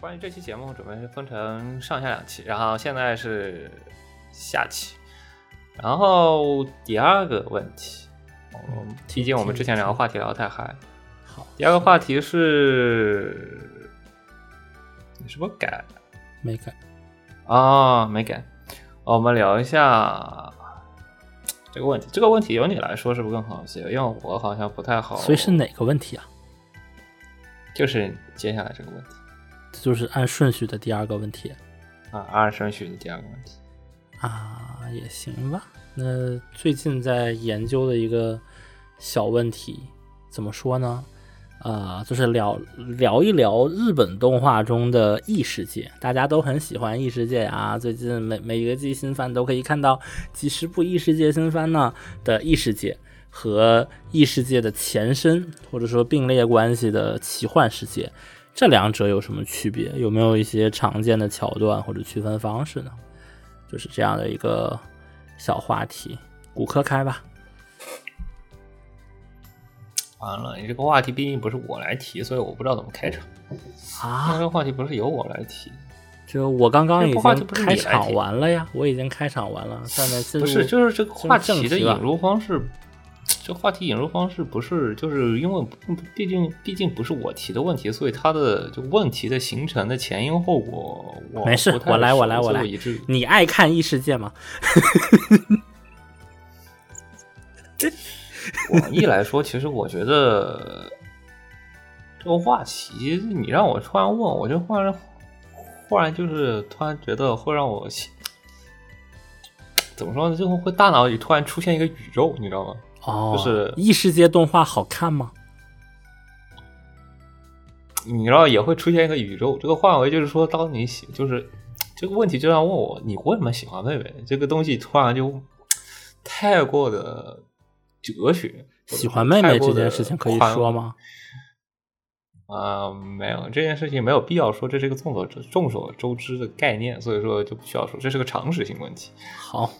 关于这期节目，准备分成上下两期，然后现在是下期。然后第二个问题，嗯，毕竟我们之前聊的话题聊得太嗨。好，第二个话题是，你是不是改？没改啊，没改。我们聊一下这个问题。这个问题由你来说是不是更好一些？因为我好像不太好。所以是哪个问题啊？就是接下来这个问题，就是按顺序的第二个问题啊，按顺序的第二个问题啊，也行吧。那最近在研究的一个小问题，怎么说呢？啊，就是聊聊一聊日本动画中的异世界，大家都很喜欢异世界啊。最近每每一个季新番都可以看到几十部异世界新番呢的异世界。和异世界的前身，或者说并列关系的奇幻世界，这两者有什么区别？有没有一些常见的桥段或者区分方式呢？就是这样的一个小话题，骨科开吧。完了，你这个话题毕竟不是我来提，所以我不知道怎么开场啊。这个话题不是由我来提，就我刚刚已经开场完了呀，我已经开场完了。下面不是，就是这个话题的引入方式。这话题引入方式不是，就是因为毕竟毕竟不是我提的问题，所以它的就问题的形成的前因后果，我没事，我来我来我来。你爱看异世界吗？广义来说，其实我觉得这个话题，你让我突然问，我就忽然忽然就是突然觉得会让我怎么说呢？最后会大脑里突然出现一个宇宙，你知道吗？哦，就是异世界动画好看吗？你知道也会出现一个宇宙，这个范围就是说，当你喜，就是这个问题就像问我，你为什么喜欢妹妹？这个东西突然就太过的哲学。喜欢妹妹这件事情可以说吗？啊，没有这件事情没有必要说，这是一个众所众所周知的概念，所以说就不需要说，这是个常识性问题。好。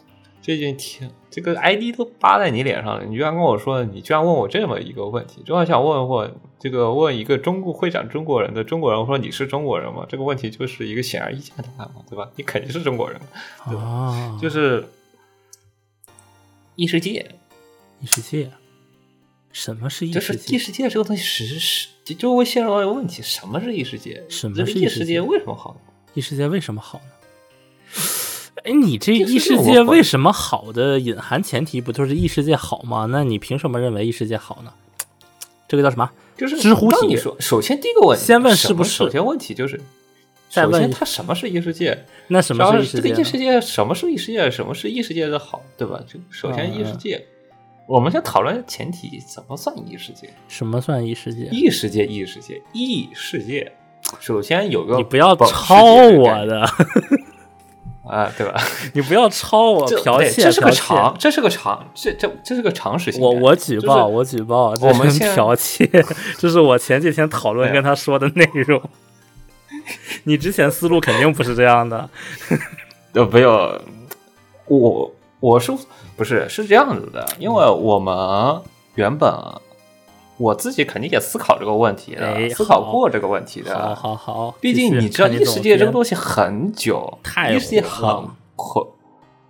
这件天，这个 ID 都扒在你脸上了，你居然跟我说，你居然问我这么一个问题，正好想问问这个问一个中国会讲中国人的中国人，我说你是中国人吗？这个问题就是一个显而易见的答案嘛，对吧？你肯定是中国人，对吧？就是异世界，异世界，什么是异世界？异世界这个东西实是就会陷入到一个问题，什么是异世界？什么是异世界？为什么好呢？异世界为什么好呢？哎，你这异世界为什么好的隐含前提不就是异世界好吗？那你凭什么认为异世界好呢？这个叫什么？就是知乎题。你说，首先第一个问题，先问是不是？首先问题就是，再问他什么是异世界？那什么是异世界？这个异世界什么是异世界？什么是异世界的好？对吧？就首先异世界，我们先讨论前提，怎么算异世界？什么算异世界？异世界，异世界，异世界。首先有个，你不要抄我的。啊，对吧？你不要抄我剽窃，这是个常，这是个常，这这这是个常识性。我我举报，我举报，我们剽窃，这是我前几天讨论跟他说的内容。你之前思路肯定不是这样的。呃，没有，我我是不是是这样子的？因为我们原本。我自己肯定也思考这个问题的，思考过这个问题的。好好好，毕竟你知道异世界这个东西很久，异世界很火。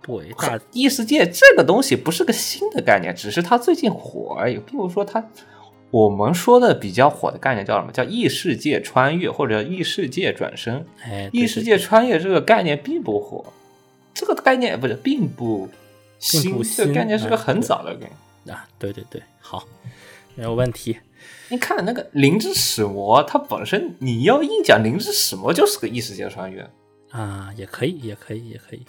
对，异世界这个东西不是个新的概念，只是它最近火而已。比如说，它我们说的比较火的概念叫什么？叫异世界穿越或者异世界转生。哎，异世界穿越这个概念并不火，这个概念不是并不新，这个概念是个很早的概念啊。对对对，好。没有问题。你看那个《灵之使魔》，它本身你要硬讲《灵之使魔》就是个异世界穿越啊，也可以，也可以，也可以，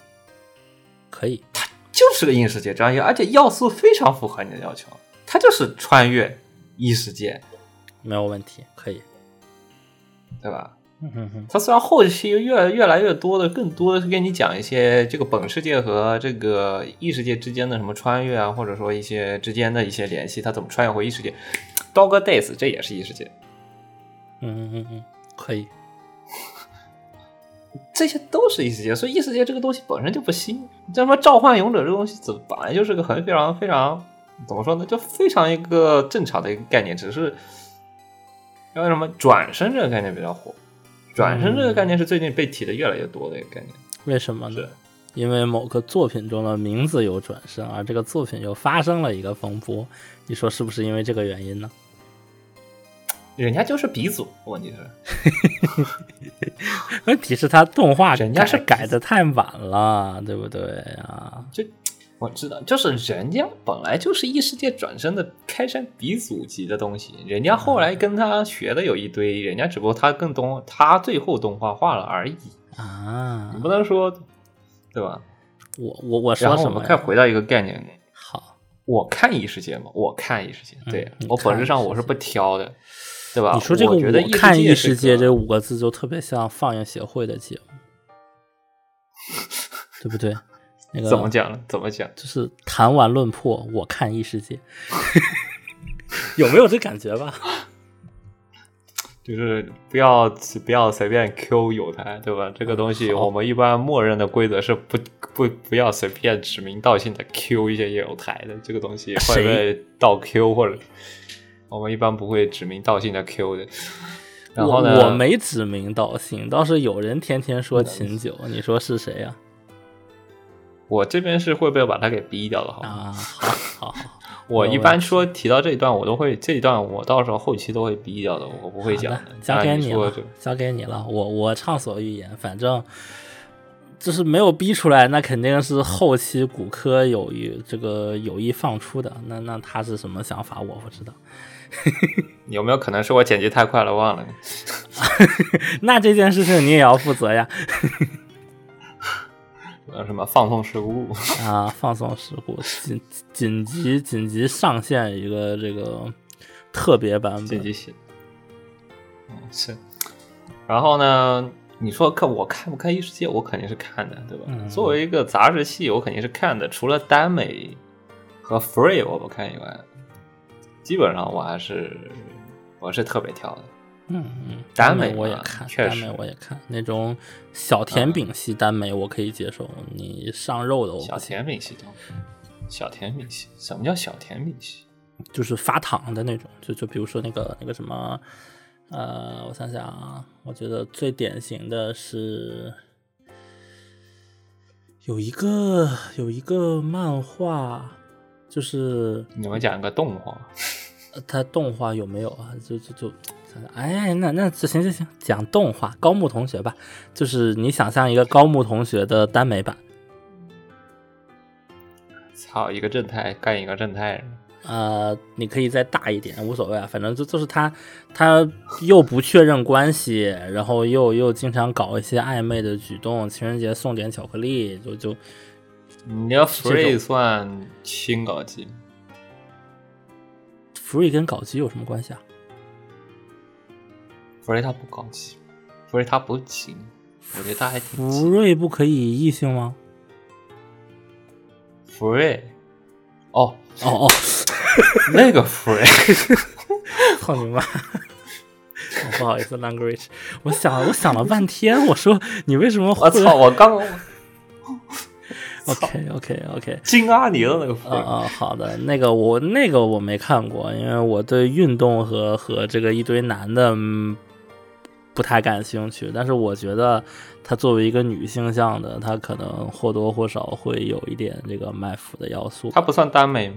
可以。它就是个异世界穿越，而且要素非常符合你的要求，它就是穿越异世界，没有问题，可以，对吧？嗯它虽然后期越越来越多的，更多的是跟你讲一些这个本世界和这个异世界之间的什么穿越啊，或者说一些之间的一些联系，它怎么穿越回异世界？Dog Days 这也是异世界。嗯嗯嗯，可以，这些都是异世界，所以异世界这个东西本身就不新。这什么召唤勇者这东西，怎本来就是个很非常非常怎么说呢？就非常一个正常的一个概念，只是为什么转身这个概念比较火？转身这个概念是最近被提的越来越多的一个概念。为什么呢？因为某个作品中的名字有转身，而这个作品又发生了一个风波，你说是不是因为这个原因呢？人家就是鼻祖，问题是，问题是他动画人家是改改的太晚了，对不对啊？就我知道，就是人家本来就是异世界转生的开山鼻祖级的东西，人家后来跟他学的有一堆，人家只不过他更动，他最后动画化了而已，啊你，不能说，对吧？我我我什么呀？再回到一个概念，好，我看异世界嘛，我看异世界，对、我本质上我是不挑的，对吧？你说这个我觉得“我看异异世界”这五个字就特别像放映协会的节目，对不对？那个怎么讲呢？怎么讲？就是谈完论破，我看异世界，有没有这感觉吧？就是不要不要随便 Q 有台，对吧？这个东西我们一般默认的规则是不不不要随便指名道姓的 Q 一些有台的，这个东西会谁被盗 Q 或者我们一般不会指名道姓的 Q 的。然后呢，我我没指名道姓，倒是有人天天说秦九，你说是谁呀、我这边是会被把他给逼掉的？啊？好好好，我一般说提到这一段，我都会这一段我到时候后期都会逼掉的，我不会讲。交给你了你，交给你了。我我畅所欲言，反正就是没有逼出来，那肯定是后期骨科有意这个有意放出的。那那他是什么想法，我不知道。有没有可能是我剪辑太快了忘了？那这件事情你也要负责呀。呃，什么放送事故？啊，放送事故，紧紧急紧急上线一个这个特别版本。紧急写。嗯，是。然后呢，你说看我看不看异世界？我肯定是看的，对吧？嗯作为一个杂志系，我肯定是看的。除了耽美和 Free 我不看以外，基本上我还是我是特别挑的。嗯嗯，耽耽美我也看，耽确实美我也看，那种小甜饼系耽美我可以接受，你上肉的我小甜饼系统，小甜饼系，什么叫小甜饼系？就是发糖的那种，就就比如说那个那个什么，呃，我想想啊，我觉得最典型的是有一个有一个漫画，就是你们讲个动画，呃它动画有没有啊？就就就哎，那那这行行行，讲动画，高木同学吧，就是你想象一个高木同学的耽美版，操，一个正太干一个正太，呃，你可以再大一点，无所谓啊，反正就就是他他又不确认关系，然后又又经常搞一些暧昧的举动，情人节送点巧克力，就就你要 Free 算轻搞基？free 跟搞基有什么关系啊？福瑞他不高级，福瑞他不轻，我觉得他还挺福轻。瑞不可以异性吗？福瑞，哦，哦哦，那个福瑞，操你妈！哦不好意思，language，我想我想了半天，我说你为什么我操，我刚？OK OK OK，金阿尼的那个福瑞，啊啊，好的，那个我那个我没看过，因为我对运动和和这个一堆男的、嗯、不太感兴趣。但是我觉得她作为一个女性向的，她可能或多或少会有一点这个卖腐的要素。她不算耽美吗？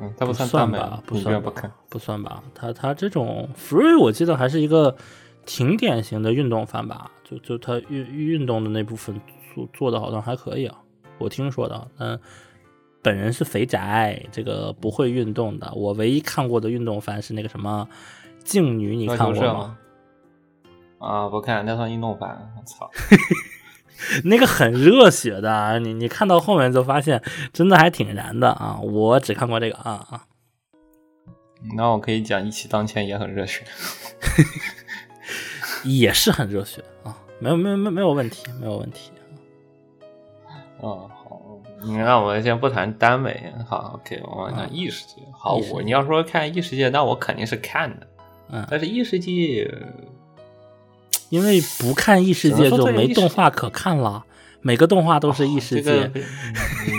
嗯，她不算耽美不算吧不看？不算吧。她她这种 free 我记得还是一个挺典型的运动番吧，就就她运运动的那部分做做的好像还可以啊，我听说的。嗯，本人是肥宅，这个不会运动的。我唯一看过的运动番是那个什么静女，你看过吗？啊，不看，那算运动版。我操，那个很热血的啊，你你看到后面就发现真的还挺燃的啊。我只看过这个啊啊。那我可以讲一骑当千也很热血。也是很热血啊，没有没有没有没有问题，没有问题。嗯，好，那我们先不谈耽美，好，OK，我们啊谈异世界。好，我你要说看异世界，那我肯定是看的。嗯，但是异世界，因为不看异世界就没动画可看了，每个动画都是异世界。哦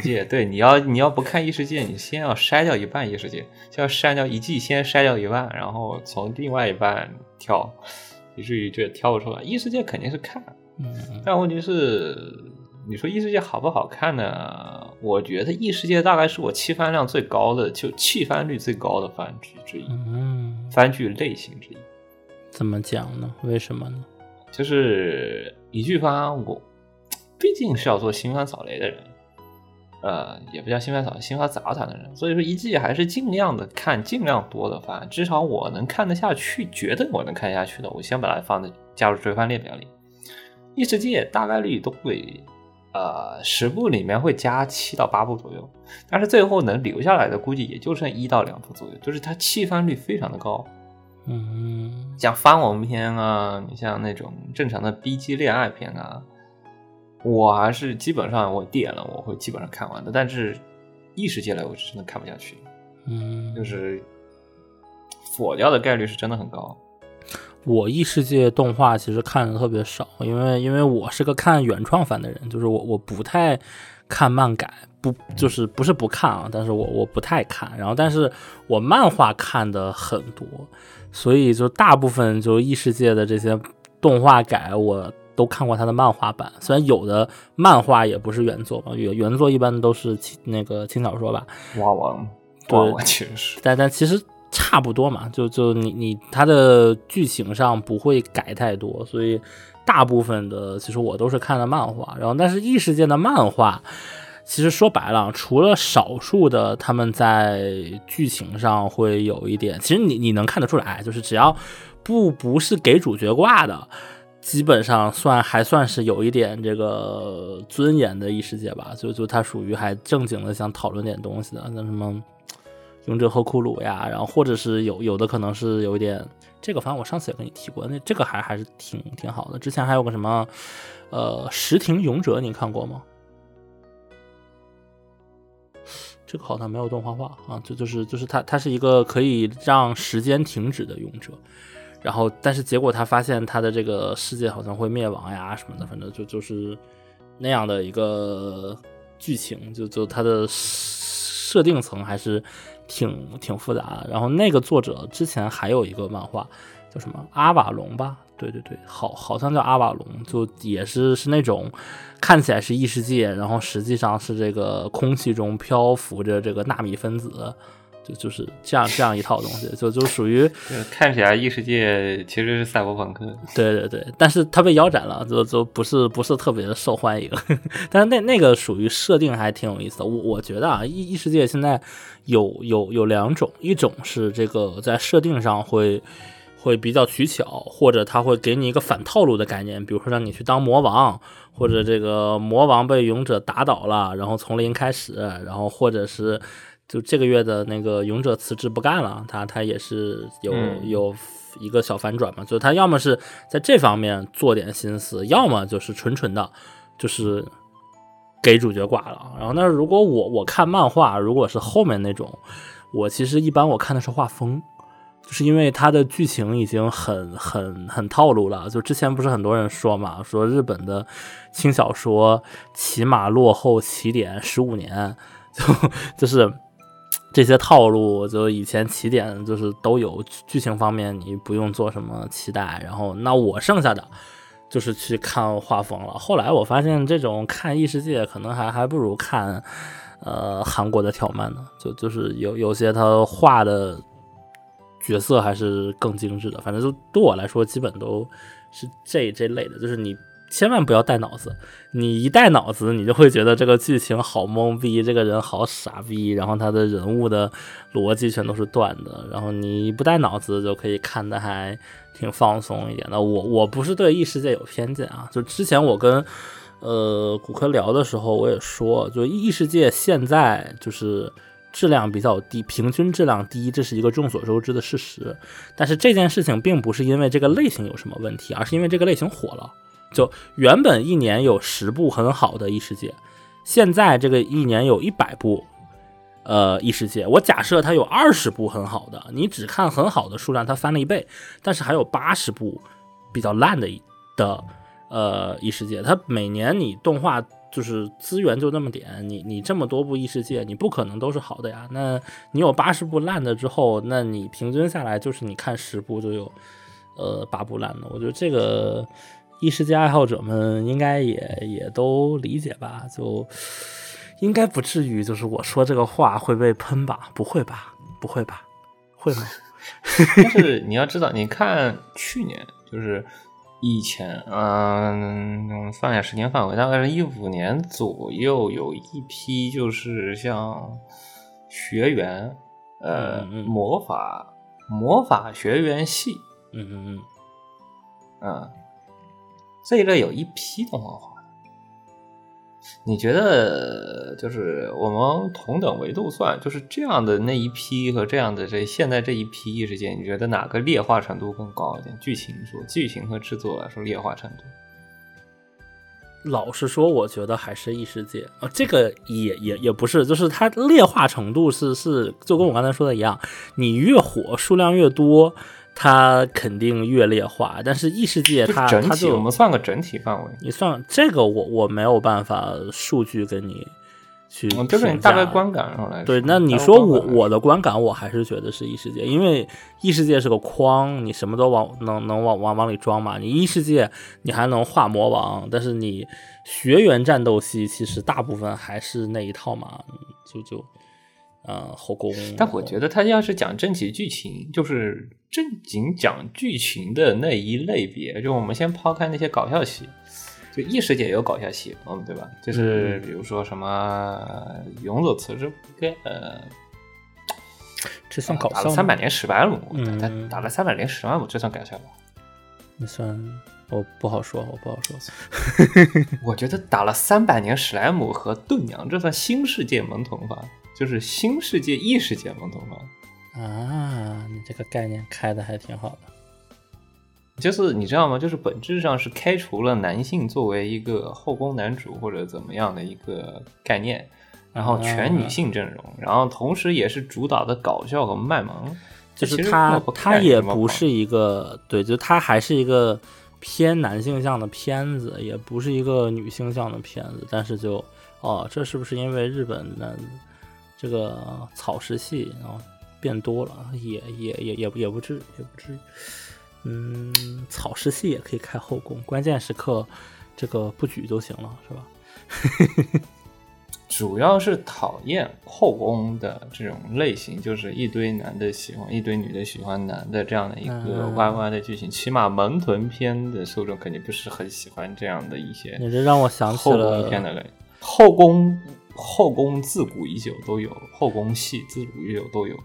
这个对，你要你要不看异世界，你先要筛掉一半异世界，就要筛掉一季，先筛掉一半，然后从另外一半跳，以至于这挑不出来。异世界肯定是看，嗯但问题是，你说异世界好不好看呢？我觉得异世界大概是我弃番量最高的，就弃番率最高的番剧之一，嗯，番剧类型之一。怎么讲呢？为什么呢？就是一句番，我毕竟是要做新番扫雷的人，呃，也不叫新番扫，新番杂谈的人，所以说一季还是尽量的看尽量多的番，至少我能看得下去，觉得我能看下去的，我先把它放在加入追番列表里。异世界大概率都会，呃，十部里面会加七到八部左右，但是最后能留下来的估计也就剩一到两部左右，就是它弃番率非常的高。嗯像番文片啊，你像那种正常的 B G 恋爱片啊，我还是基本上我点了，我会基本上看完的。但是异世界类我是真的看不下去，嗯，就是否掉的概率是真的很高。我异世界动画其实看的特别少，因为因为我是个看原创番的人，就是我我不太看漫改，不就是不是不看啊，但是我我不太看，然后但是我漫画看的很多，所以就大部分就异世界的这些动画改我都看过他的漫画版，虽然有的漫画也不是原作嘛，原原作一般都是轻那个轻小说吧，哇王，对其实。是但但其实差不多嘛，就就你你它的剧情上不会改太多，所以大部分的其实我都是看的漫画，然后但是异世界的漫画。其实说白了，除了少数的他们在剧情上会有一点，其实你你能看得出来，就是只要不不是给主角挂的，基本上算还算是有一点这个尊严的异世界吧。就就它属于还正经的想讨论点东西的，像什么勇者和库鲁呀，然后或者是有有的可能是有一点这个，反正我上次也跟你提过，那这个还还是挺挺好的。之前还有个什么呃石庭勇者，你看过吗？这个好像没有动画化啊，就就是就是它它是一个可以让时间停止的勇者，然后但是结果他发现他的这个世界好像会灭亡呀什么的，反正就就是那样的一个剧情，就就它的设定层还是挺挺复杂的。然后那个作者之前还有一个漫画叫什么阿瓦隆吧？对对对，好好像叫阿瓦隆，就也是是那种看起来是异世界，然后实际上是这个空气中漂浮着这个纳米分子，就就是这样这样一套东西，就就属于呃看起来异世界其实是赛博朋克。对对对，但是它被腰斩了，就就不是不是特别的受欢迎。但是那那个属于设定还挺有意思的。我我觉得啊，异异世界现在有有有两种，一种是这个在设定上会会比较取巧，或者他会给你一个反套路的概念，比如说让你去当魔王，或者这个魔王被勇者打倒了，然后从零开始，然后或者是就这个月的那个勇者辞职不干了，他他也是有嗯有一个小反转嘛，就是他要么是在这方面做点心思，要么就是纯纯的，就是给主角挂了。然后，那如果我我看漫画，如果是后面那种，我其实一般我看的是画风。就是因为它的剧情已经很很很套路了，就之前不是很多人说嘛，说日本的轻小说起码落后起点十五年，就就是这些套路，就以前起点就是都有剧情方面你不用做什么期待，然后那我剩下的就是去看画风了。后来我发现这种看异世界可能还还不如看呃韩国的挑漫呢，就就是有有些他画的。角色还是更精致的，反正就对我来说，基本都是这这类的。就是你千万不要带脑子，你一带脑子，你就会觉得这个剧情好懵逼，这个人好傻逼，然后他的人物的逻辑全都是断的。然后你不带脑子，就可以看的还挺放松一点的。我我不是对异世界有偏见啊，就之前我跟呃骨科聊的时候，我也说，就异世界现在就是。质量比较低，平均质量低，这是一个众所周知的事实。但是这件事情并不是因为这个类型有什么问题，而是因为这个类型火了。就原本一年有十部很好的异世界，现在这个一年有一百部，呃，异世界。我假设它有二十部很好的，你只看很好的数量，它翻了一倍。但是还有八十部比较烂的的呃异世界，它每年你动画。就是资源就那么点，你你这么多部异世界，你不可能都是好的呀。那你有八十部烂的之后，那你平均下来就是你看十部就有呃八部烂的。我觉得这个异世界爱好者们应该也也都理解吧，就应该不至于就是我说这个话会被喷吧？不会吧？不会吧？会吗？但是你要知道，你看去年就是以前，嗯，算一下时间范围，大概是一五年左右，有一批就是像学员，呃，嗯嗯魔法魔法学员系，嗯嗯嗯，嗯，这一类有一批动画。你觉得就是我们同等维度算，就是这样的那一批和这样的这现在这一批异世界，你觉得哪个劣化程度更高一点？剧情说，剧情和制作来说，劣化程度。老实说，我觉得还是异世界啊、这个也也也不是，就是它劣化程度是是就跟我刚才说的一样，你越火，数量越多，它肯定越劣化。但是异世界就它它整体，我就们算个整体范围。你算这个我我没有办法数据跟你去嗯，就是你大概观感上来。对，那你说我我的观感，我还是觉得是异世界，因为异世界是个框，你什么都往能能往往往里装嘛。你异世界你还能画魔王，但是你学员战斗系其实大部分还是那一套嘛，嗯就就呃后宫。但我觉得他要是讲正经剧情，就是正经讲剧情的那一类别，就我们先抛开那些搞笑戏，就异世界也有搞笑戏，嗯，对吧？就是比如说什么《勇者辞职该呃，这算搞笑吗？打了三百年史莱姆，嗯他打了三百年史莱姆，这算搞笑吧？那算我不好说，我不好说。我觉得打了三百年史莱姆和盾娘，这算新世界萌童吧？就是新世界异世界嘛，懂吗？啊，你这个概念开的还挺好的。就是你知道吗？就是本质上是开除了男性作为一个后宫男主或者怎么样的一个概念，然后全女性阵容，然后同时也是主导的搞笑和卖萌。就是它它也不是一个对，就它还是一个偏男性向的片子，也不是一个女性向的片子。但是就哦，这是不是因为日本的这个草食系然后变多了？也也也也也不至于，也不至于。嗯，草食系也可以开后宫，关键时刻这个不举就行了，是吧？主要是讨厌后宫的这种类型，就是一堆男的喜欢，一堆女的喜欢男的这样的一个嗯歪歪的剧情。起码萌臀片的受众肯定不是很喜欢这样的一些你这让我想起后了宫片的类。后宫后宫自古已久都有，后宫戏自古已久都有。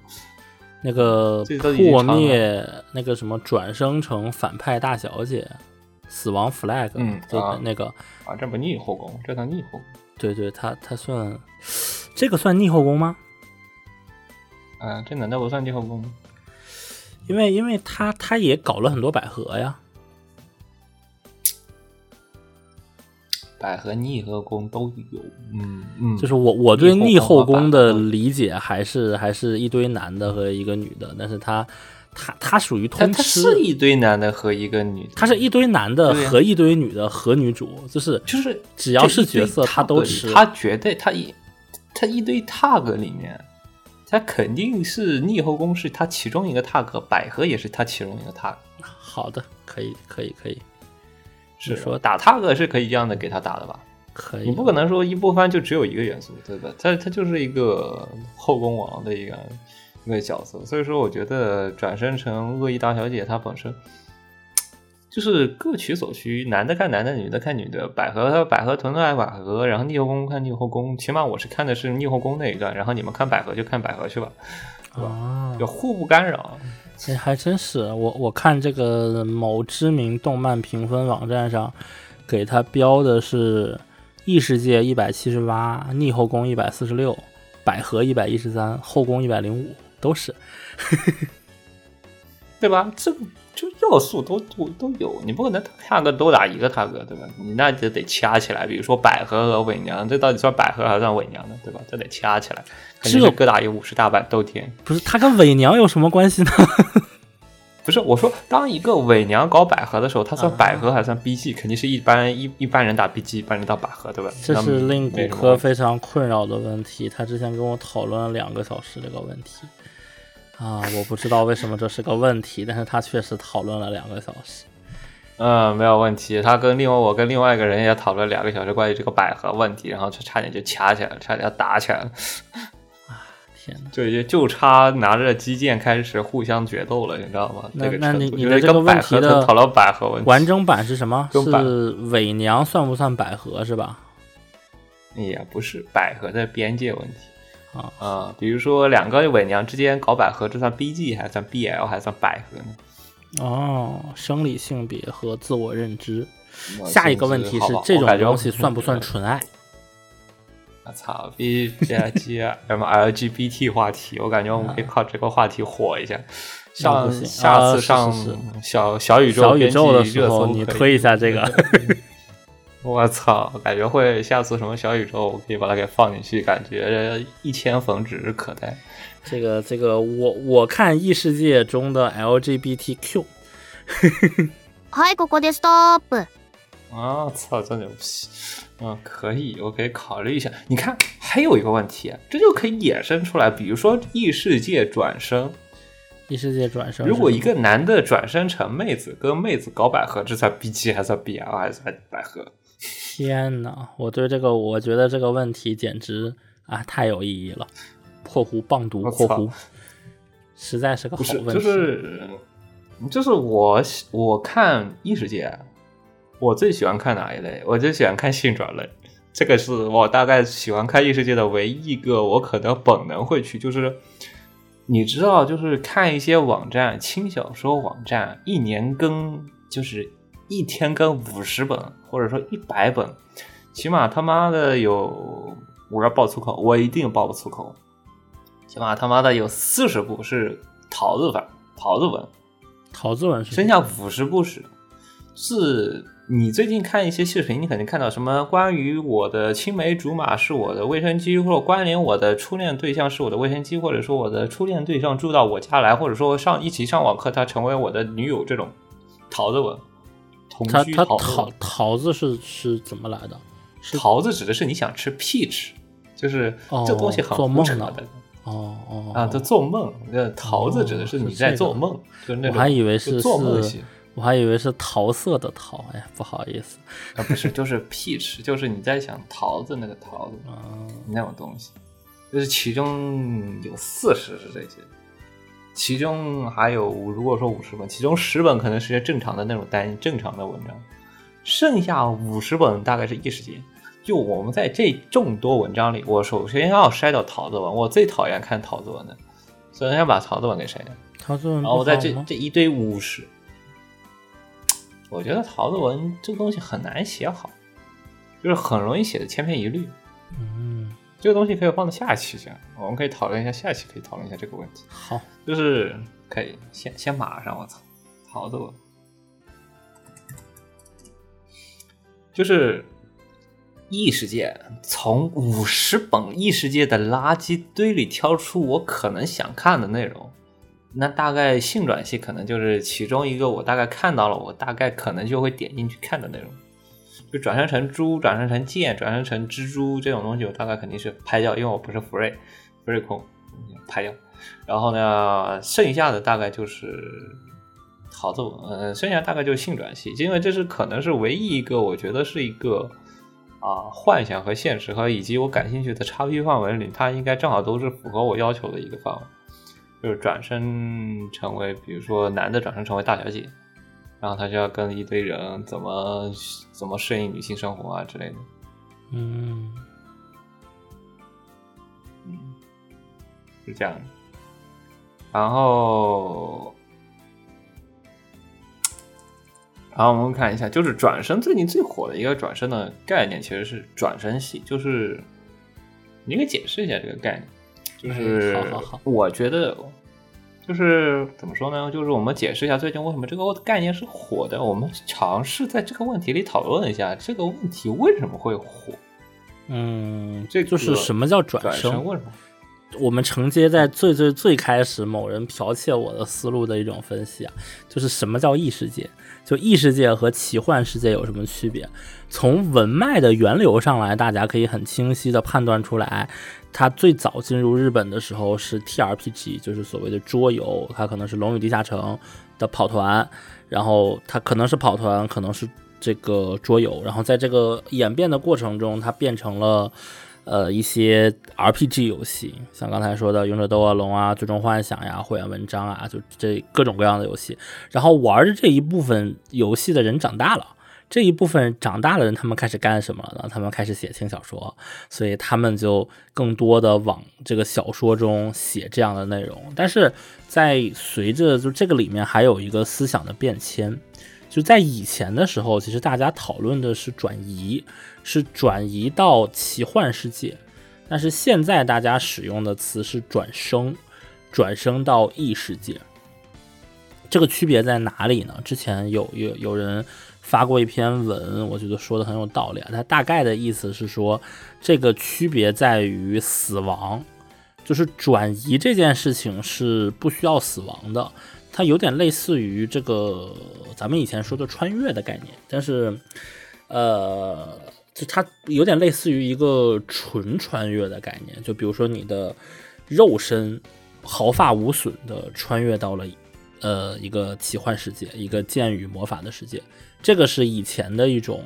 那个破灭那个什么转生成反派大小姐，死亡 flag，嗯就啊那个，啊，这不逆后宫，这叫逆后宫。对对，他他算这个算逆后宫吗？啊，这难道不算逆后宫吗？因为因为他他也搞了很多百合呀，百合逆后宫都有。嗯嗯，就是我我对逆逆后后宫的理解还是还是一堆男的和一个女的，但是他他他属于他他通吃，是一堆男的和一个女的，他是一堆男的和一堆女的和女主，就是就是只要是角色他都吃他绝对他一他一堆 tag 里面，他肯定是逆后宫是他其中一个 tag，百合也是他其中一个 tag。好的，可以可以可以是说打 tag 是可以一样的给他打的吧？可以，你不可能说一波番就只有一个元素，对吧？他他就是一个后宫王的一个一个角色，所以说我觉得转身成恶意大小姐，她本身就是各取所需，男的看男的，女的看女的，百合百合屯爱百合，然后逆后宫看逆后宫，起码我是看的是逆后宫那一段，然后你们看百合就看百合去吧，啊，就互不干扰。哎，还真是我我看这个某知名动漫评分网站上，给它标的是异世界一百七十八，逆后宫一百四十六，百合一百一十三，后宫一百零五，都是。对吧？这就要素都都都有，你不可能 tag 都打一个 tag，对吧？你那就得掐起来。比如说百合和伪娘，这到底算百合还是算伪娘呢？对吧？这得掐起来，肯定这是各打一五十大板都天。不是他跟伪娘有什么关系呢？不是我说，当一个伪娘搞百合的时候，他算啊百合还是算 BG？肯定是一般一一般人打 BG，一般人打百合，对吧？这是令骨科非常困扰的问题。他之前跟我讨论了两个小时这个问题。啊，我不知道为什么这是个问题，但是他确实讨论了两个小时。嗯，没有问题。他跟另外我跟另外一个人也讨论两个小时关于这个百合问题，然后就差点就掐起来了，差点要打起来了。啊天哪！就就差拿着击剑开始互相决斗了，你知道吗？那这个那你的这个问跟百合题的讨论百合问题，完整版是什么？是伪娘算不算百合是吧？也不是百合的边界问题啊啊、比如说两个伪娘之间搞百合，这算 BG 还算 BL 还算百合呢？哦，生理性别和自我认知。下一个问题，是这种东西算不算纯爱？我操，B G G M L G B T 话题，我感觉我们可以靠这个话题火一下。上下次上小小宇宙小宇宙的时热候，你推一下这个。我操，感觉会下次什么小宇宙，我可以把它给放进去，感觉一千粉指日可待。这个这个，我我看异世界中的 LGBTQ，はい、ここでストップ。啊，操，真牛逼！嗯，可以，我可以考虑一下。你看，还有一个问题，这就可以衍生出来，比如说异世界转生，异世界转生是什么。如果一个男的转生成妹子，跟妹子搞百合，这算 B G 还是算 B L 还是算百合？ 天呐，我对这个，我觉得这个问题简直啊太有意义了。破弧棒读破弧，实在是个好问题。就是就是我喜我看异世界，我最喜欢看哪一类？我最喜欢看性转类，这个是我大概喜欢看异世界的唯一一个我可能本能会去，就是你知道，就是看一些网站轻小说网站，一年更就是一天更五十本，或者说一百本，起码他妈的有我要爆粗口，我一定爆不粗口。起码他妈的有四十部是桃子版桃子文，桃子文是剩下五十部是是你最近看一些视频，你肯定看到什么关于我的青梅竹马是我的卫生巾，或者关联我的初恋对象是我的卫生巾，或者说我的初恋对象住到我家来，或者说上一起上网课，他成为我的女友这种桃子文，同它桃子桃。桃子是是怎么来的？桃子指的是你想吃 peach，就是哦这东西很做梦呢胡扯的。哦哦啊，就做梦。那桃子指的是哦你在做梦，就是那我还以为是做梦我还以为是桃色的桃，哎呀，不好意思。啊，不是，就是 peach，就是你在想桃子那个桃子嗯，那种东西，就是其中有四十是这些，其中还有如果说五十本，其中十本可能是些正常的那种单正常的文章，剩下五十本大概是异世界。就我们在这众多文章里，我首先要筛掉桃子文，我最讨厌看桃子文的，首先要把桃子文给筛掉。桃子文不然后我在这这一堆五十，我觉得桃子文这个东西很难写好，就是很容易写的千篇一律。嗯，这个东西可以放到下一期讲，我们可以讨论一下，下一期可以讨论一下这个问题。好，就是可以先先马上，我操，好的我，就是异世界从五十本异世界的垃圾堆里挑出我可能想看的内容，那大概性转系可能就是其中一个我大概看到了，我大概可能就会点进去看的内容。就转生成猪、转生成剑、转生成蜘蛛这种东西，我大概肯定是拍掉，因为我不是福瑞，福瑞控拍掉。然后呢，剩下的大概就是桃子文，呃，剩下大概就是性转系，因为这是可能是唯一一个我觉得是一个啊、幻想和现实和以及我感兴趣的 XP 范围里，它应该正好都是符合我要求的一个范围，就是转生成为，比如说男的转生成为大小姐，然后他就要跟一堆人怎么怎么适应女性生活啊之类的，嗯，嗯，是这样的。然后，然后我们看一下，就是转身最近最火的一个转身的概念，其实是转身系，就是你给解释一下这个概念，就是哎好好好我觉得。就是怎么说呢？就是我们解释一下最近为什么这个概念是火的。我们尝试在这个问题里讨论一下这个问题为什么会火。嗯，这就是个什么叫转转生？为什么？我们承接在最最最开始某人剽窃我的思路的一种分析啊，就是什么叫异世界？就异世界和奇幻世界有什么区别？从文脉的源流上来，大家可以很清晰的判断出来，它最早进入日本的时候是 TRPG，就是所谓的桌游，它可能是《龙与地下城》的跑团，然后它可能是跑团，可能是这个桌游，然后在这个演变的过程中，它变成了。呃，一些 RPG 游戏，像刚才说的《勇者斗恶龙》啊，《最终幻想》呀，《会员文章》啊，就这各种各样的游戏。然后玩的这一部分游戏的人长大了，这一部分长大的人，他们开始干什么了呢？他们开始写轻小说，所以他们就更多的往这个小说中写这样的内容。但是在随着就这个里面还有一个思想的变迁。就在以前的时候，其实大家讨论的是转移，是转移到奇幻世界，但是现在大家使用的词是转生，转生到异世界。这个区别在哪里呢？之前有有有人发过一篇文，我觉得说的很有道理啊。他大概的意思是说，这个区别在于死亡，就是转移这件事情是不需要死亡的。它有点类似于这个咱们以前说的穿越的概念，但是，呃，就它有点类似于一个纯穿越的概念。就比如说你的肉身毫发无损的穿越到了呃一个奇幻世界，一个剑与魔法的世界。这个是以前的一种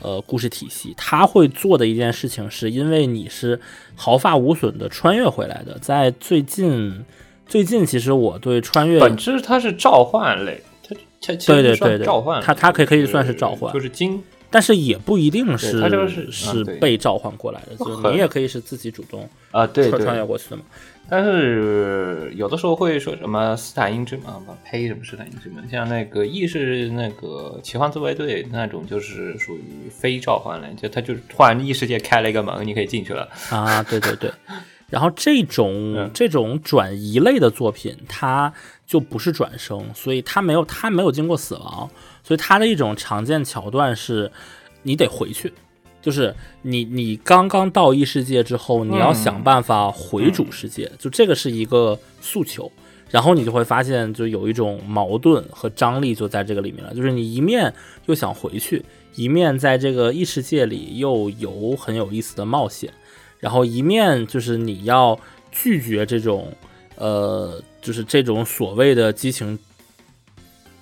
呃故事体系。他会做的一件事情，是因为你是毫发无损的穿越回来的，在最近。最近其实我对穿越本质它是召唤类，它它对对对对召唤，它它可以可以算是召唤，就是金，但是也不一定是他这个是是被召唤过来的，就你也可以是自己主动啊对穿越过去的嘛。但是有的时候会说什么斯坦因之门嘛，呸什么斯坦因之门，像那个异世那个奇幻自卫队那种就是属于非召唤类，就它就突然异世界开了一个门，你可以进去了。啊，对对对。然后这种这种转移类的作品，它就不是转生，所以它没有它没有经过死亡，所以它的一种常见桥段是，你得回去，就是你你刚刚到异世界之后，你要想办法回主世界，就这个是一个诉求，然后你就会发现，就有一种矛盾和张力就在这个里面了，就是你一面又想回去，一面在这个异世界里又有很有意思的冒险。然后一面就是你要拒绝这种，呃，就是这种所谓的激情，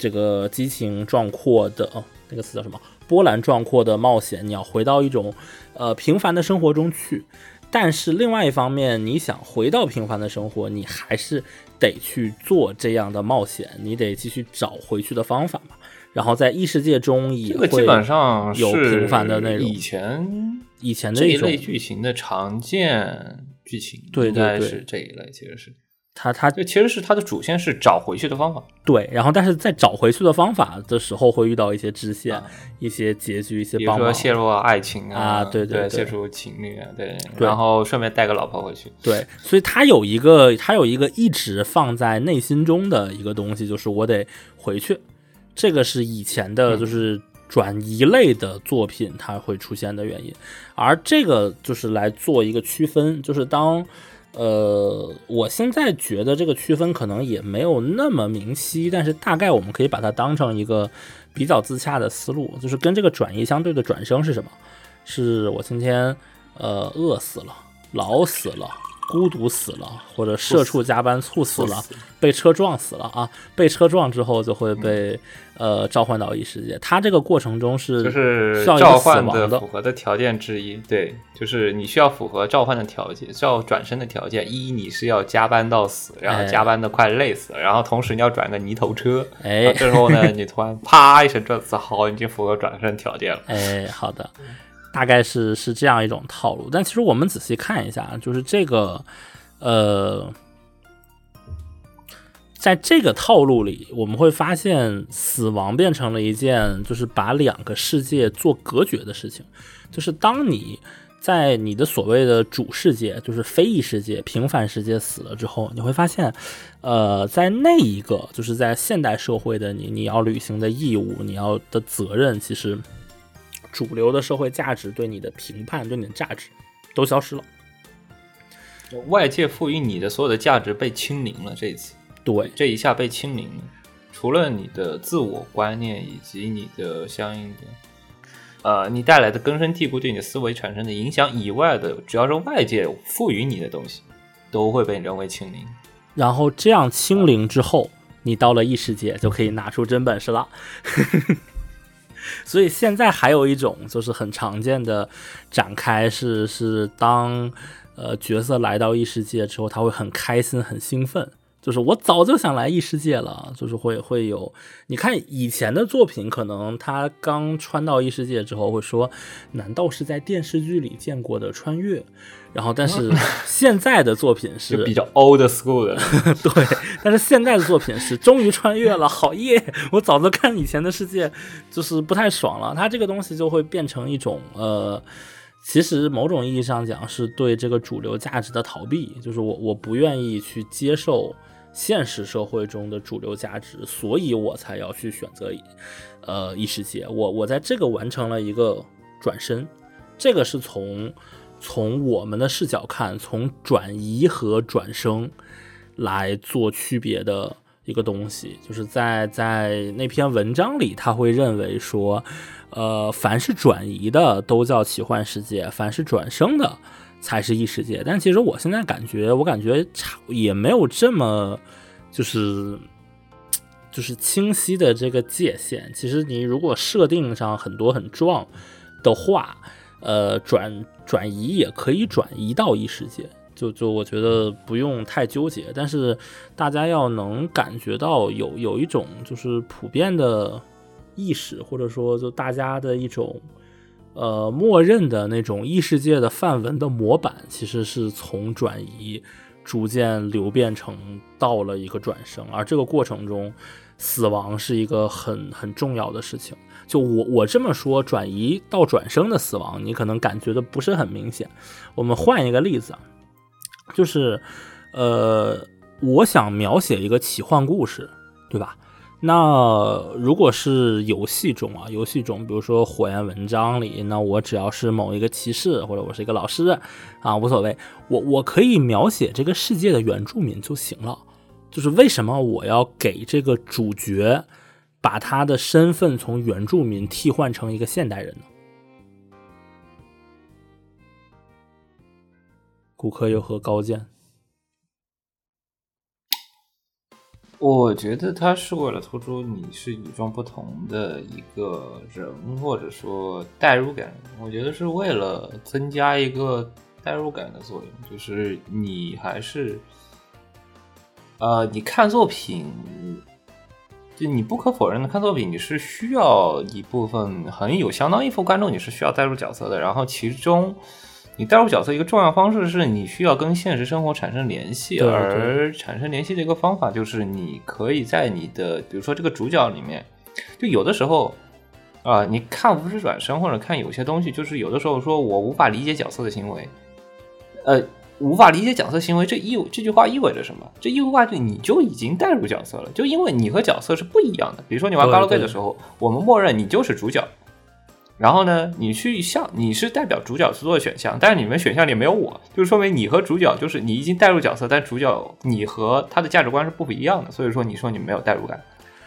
这个激情壮阔的哦，那个词叫什么？波澜壮阔的冒险，你要回到一种呃平凡的生活中去。但是另外一方面，你想回到平凡的生活，你还是得去做这样的冒险，你得继续找回去的方法嘛。然后在异世界中也会基本上有平凡的那种以前。以前这一类剧情的常见剧情，对对对，是这一类，其实是它它就其实是他的主线是找回去的方法，对，然后但是在找回去的方法的时候会遇到一些支线、一些结局、一些帮忙，泄露爱情啊，对对，泄露情侣啊，对，然后顺便带个老婆回去，对，所以他有一个他有一个一直放在内心中的一个东西，就是我得回去，这个是以前的，就是。转移类的作品它会出现的原因，而这个就是来做一个区分，就是当，呃，我现在觉得这个区分可能也没有那么明晰，但是大概我们可以把它当成一个比较自洽的思路，就是跟这个转移相对的转生是什么？是我今天呃饿死了，老死了。孤独死了，或者社畜加班猝死了，被车撞死了啊！被车撞之后就会被呃召唤到异世界。他这个过程中是就是召唤的符合的条件之一，对，就是你需要符合召唤的条件，需要转身的条件。一，你是要加班到死，然后加班的快累死了，然后同时你要转个泥头车，哎，这时候呢，你突然啪一声撞死，好，已经符合转身条件了。哎，好的。大概是是这样一种套路，但其实我们仔细看一下，就是这个，呃，在这个套路里，我们会发现死亡变成了一件就是把两个世界做隔绝的事情。就是当你在你的所谓的主世界，就是非异世界、平凡世界死了之后，你会发现，呃，在那一个就是在现代社会的你，你要履行的义务，你要的责任，其实。主流的社会价值对你的评判，对你的价值都消失了。外界赋予你的所有的价值被清零了，这一次对，这一下被清零了，除了你的自我观念以及你的相应的。呃，你带来的根深蒂固对你的思维产生的影响以外的，只要是外界赋予你的东西，都会被人为清零。然后这样清零之后，你到了异世界就可以拿出真本事了。所以现在还有一种就是很常见的展开是是当呃角色来到异世界之后，他会很开心很兴奋。就是我早就想来异世界了，就是会会有，你看以前的作品，可能他刚穿到异世界之后会说，难道是在电视剧里见过的穿越？然后但是 现在的作品是比较 old school 的，对，但是现在的作品是终于穿越了，好耶！我早就看以前的世界，就是不太爽了，它这个东西就会变成一种呃。其实某种意义上讲，是对这个主流价值的逃避，就是我我不愿意去接受现实社会中的主流价值，所以我才要去选择，呃，异世界。我我在这个完成了一个转身，这个是从从我们的视角看，从转移和转生来做区别的一个东西，就是在在那篇文章里，他会认为说。呃，凡是转移的都叫奇幻世界，凡是转生的才是异世界。但其实我现在感觉，我感觉差也没有这么就是就是清晰的这个界限。其实你如果设定上很多很壮的话，呃，转转移也可以转移到异世界，就就我觉得不用太纠结。但是大家要能感觉到有有一种就是普遍的。意识，或者说就大家的一种，呃，默认的那种异世界的范文的模板，其实是从转移逐渐流变成到了一个转生，而这个过程中，死亡是一个很很重要的事情。就我我这么说，转移到转生的死亡，你可能感觉的不是很明显。我们换一个例子，就是，呃，我想描写一个奇幻故事，对吧？那如果是游戏中啊，游戏中，比如说《火焰文章》里，那我只要是某一个骑士，或者我是一个老师啊，无所谓，我我可以描写这个世界的原住民就行了。就是为什么我要给这个主角把他的身份从原住民替换成一个现代人呢？骨科又何高见。我觉得他是为了突出你是与众不同的一个人，或者说代入感。我觉得是为了增加一个代入感的作用，就是你还是，呃，你看作品，就你不可否认的看作品，你是需要一部分很有相当一部分观众，你是需要代入角色的。然后其中。你代入角色一个重要方式是你需要跟现实生活产生联系，而产生联系的一个方法就是你可以在你的，比如说这个主角里面，就有的时候啊，你看无职转生或者看有些东西，就是有的时候说我无法理解角色的行为，呃，无法理解角色行为，这意这句话意味着什么？这意味着你就已经代入角色了，就因为你和角色是不一样的。比如说你玩 Galgame 的时候，我们默认你就是主角。然后呢，你去向你是代表主角去做选项，但是你们选项里没有我，就说明你和主角就是你已经带入角色，但主角你和他的价值观是不一样的，所以说你说你没有代入感。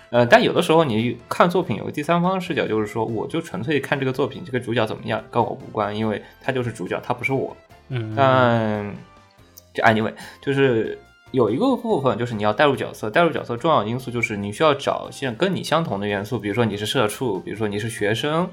呃，但有的时候你看作品有个第三方视角，就是说我就纯粹看这个作品，这个主角怎么样跟我无关，因为他就是主角，他不是我。但就 anyway，就是有一个部分就是你要带入角色，带入角色重要因素就是你需要找像跟你相同的元素，比如说你是社畜，比如说你是学生。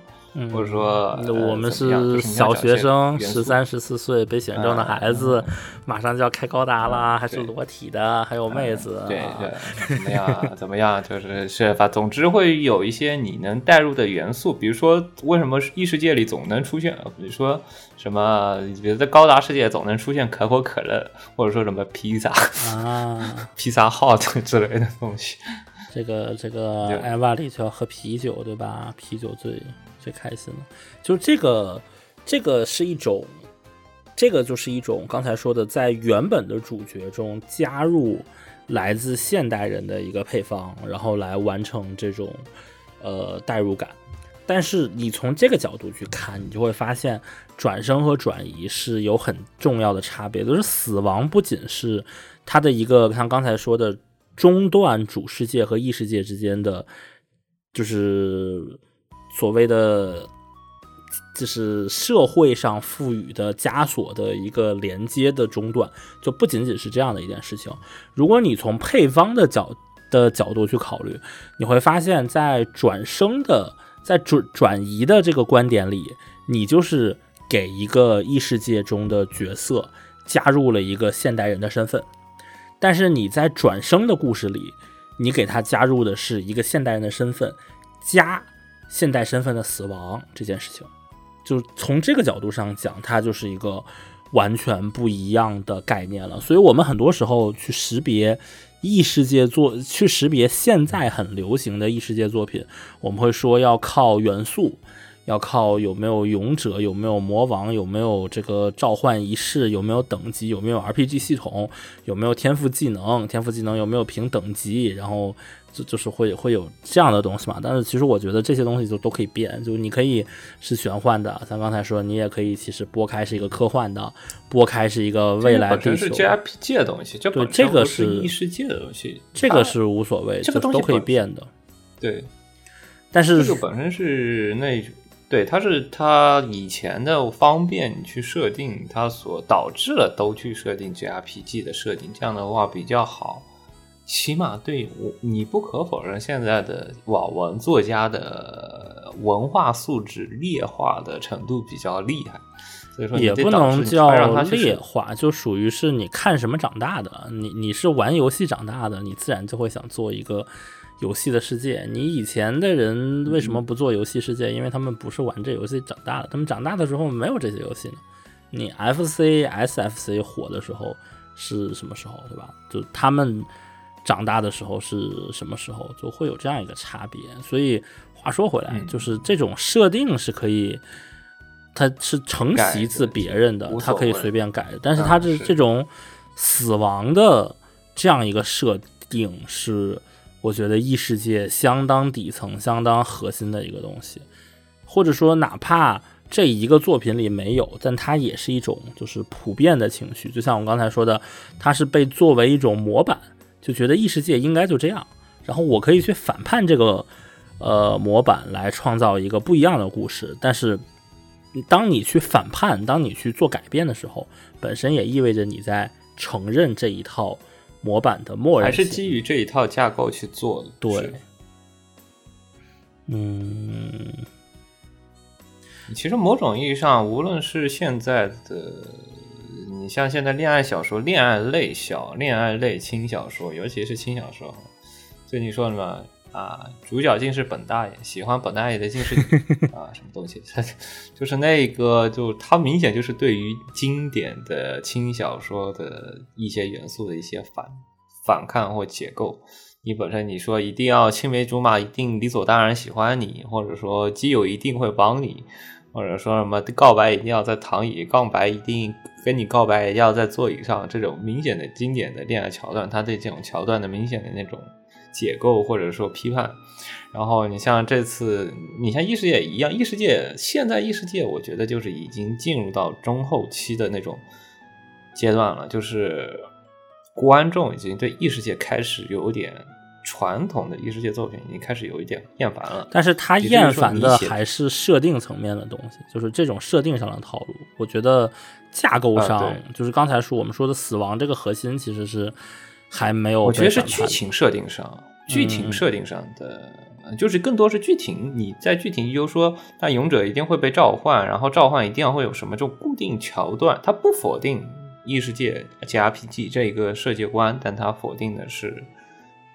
或者说，我们是小学生，十三十四岁被选中的孩子，马上就要开高达了，还是裸体的，还有妹子，对对，怎么样？怎么样？就是是吧？总之会有一些你能带入的元素，比如说为什么异世界里总能出现，比如说什么，比如在高达世界总能出现可口可乐，或者说什么披萨啊，披萨 hot 之类的东西。这个这个艾瓦里就要喝啤酒，对吧？啤酒醉。最开心的，就是这个，这个是一种，这个就是一种刚才说的，在原本的主角中加入来自现代人的一个配方，然后来完成这种呃代入感。但是你从这个角度去看，你就会发现转生和转移是有很重要的差别。就是死亡不仅是它的一个像刚才说的中断主世界和异世界之间的，就是所谓的。就是社会上赋予的枷锁的一个连接的中断，就不仅仅是这样的一件事情。如果你从配方的角的角度去考虑，你会发现在转生的、在转转移的这个观点里，你就是给一个异世界中的角色加入了一个现代人的身份，但是你在转生的故事里，你给他加入的是一个现代人的身份加现代身份的死亡这件事情。就从这个角度上讲，它就是一个完全不一样的概念了。所以，我们很多时候去识别异世界作，去识别现在很流行的异世界作品，我们会说要靠元素，要靠有没有勇者，有没有魔王，有没有这个召唤仪式，有没有等级，有没有 RPG 系统，有没有天赋技能，天赋技能有没有评等级，然后。就就是会会有这样的东西嘛，但是其实我觉得这些东西就都可以变，就你可以是玄幻的，像刚才说，你也可以其实拨开是一个科幻的，拨开是一个未来地球。是 JRPG 的东西，这对这个是异世界的东西，这个是无所谓，这个东西都可以变的。对，但是这个本身是那对它是它以前的方便去设定，它所导致了都去设定 JRPG 的设定，这样的话比较好。起码对我，你不可否认，现在的网文作家的文化素质劣化的程度比较厉害，所以说也不能叫劣化，就属于是你看什么长大的。你你是玩游戏长大的，你自然就会想做一个游戏的世界。你以前的人为什么不做游戏世界？因为他们不是玩这游戏长大的，他们长大的时候没有这些游戏呢。你 F C S F C 火的时候是什么时候，对吧？就他们。长大的时候是什么时候，就会有这样一个差别。所以话说回来，就是这种设定是可以，它是承袭自别人的，它可以随便改。但是它这这种死亡的这样一个设定，是我觉得异世界相当底层、相当核心的一个东西。或者说，哪怕这一个作品里没有，但它也是一种就是普遍的情绪。就像我刚才说的，它是被作为一种模板。就觉得异世界应该就这样，然后我可以去反叛这个呃模板，来创造一个不一样的故事。但是，当你去反叛，当你去做改变的时候，本身也意味着你在承认这一套模板的默认，还是基于这一套架构去做的。对，嗯，其实某种意义上，无论是现在的。你像现在恋爱小说、恋爱类小、恋爱类轻小说，尤其是轻小说，最近说什么啊？主角竟是本大爷，喜欢本大爷的竟是 啊，什么东西？就是那个，就他明显就是对于经典的轻小说的一些元素的一些反反抗或解构。你本身你说一定要青梅竹马，一定理所当然喜欢你，或者说基友一定会帮你。或者说什么告白一定要在躺椅，告白一定跟你告白要在座椅上，这种明显的经典的恋爱桥段，他对这种桥段的明显的那种解构或者说批判。然后你像这次，你像异世界一样，异世界现在异世界，我觉得就是已经进入到中后期的那种阶段了，就是观众已经对异世界开始有点。传统的异世界作品已经开始有一点厌烦了，但是他厌烦的还是设定层面的东西，就是这种设定上的套路。我觉得架构上，就是刚才说我们说的死亡这个核心，其实是还没有。我觉得是剧情设定上，剧情设定上的，就是更多是剧情。你在剧情，就说，那勇者一定会被召唤，然后召唤一定要会有什么这种固定桥段。他不否定异世界 G R P G 这一个世界观，但他否定的是。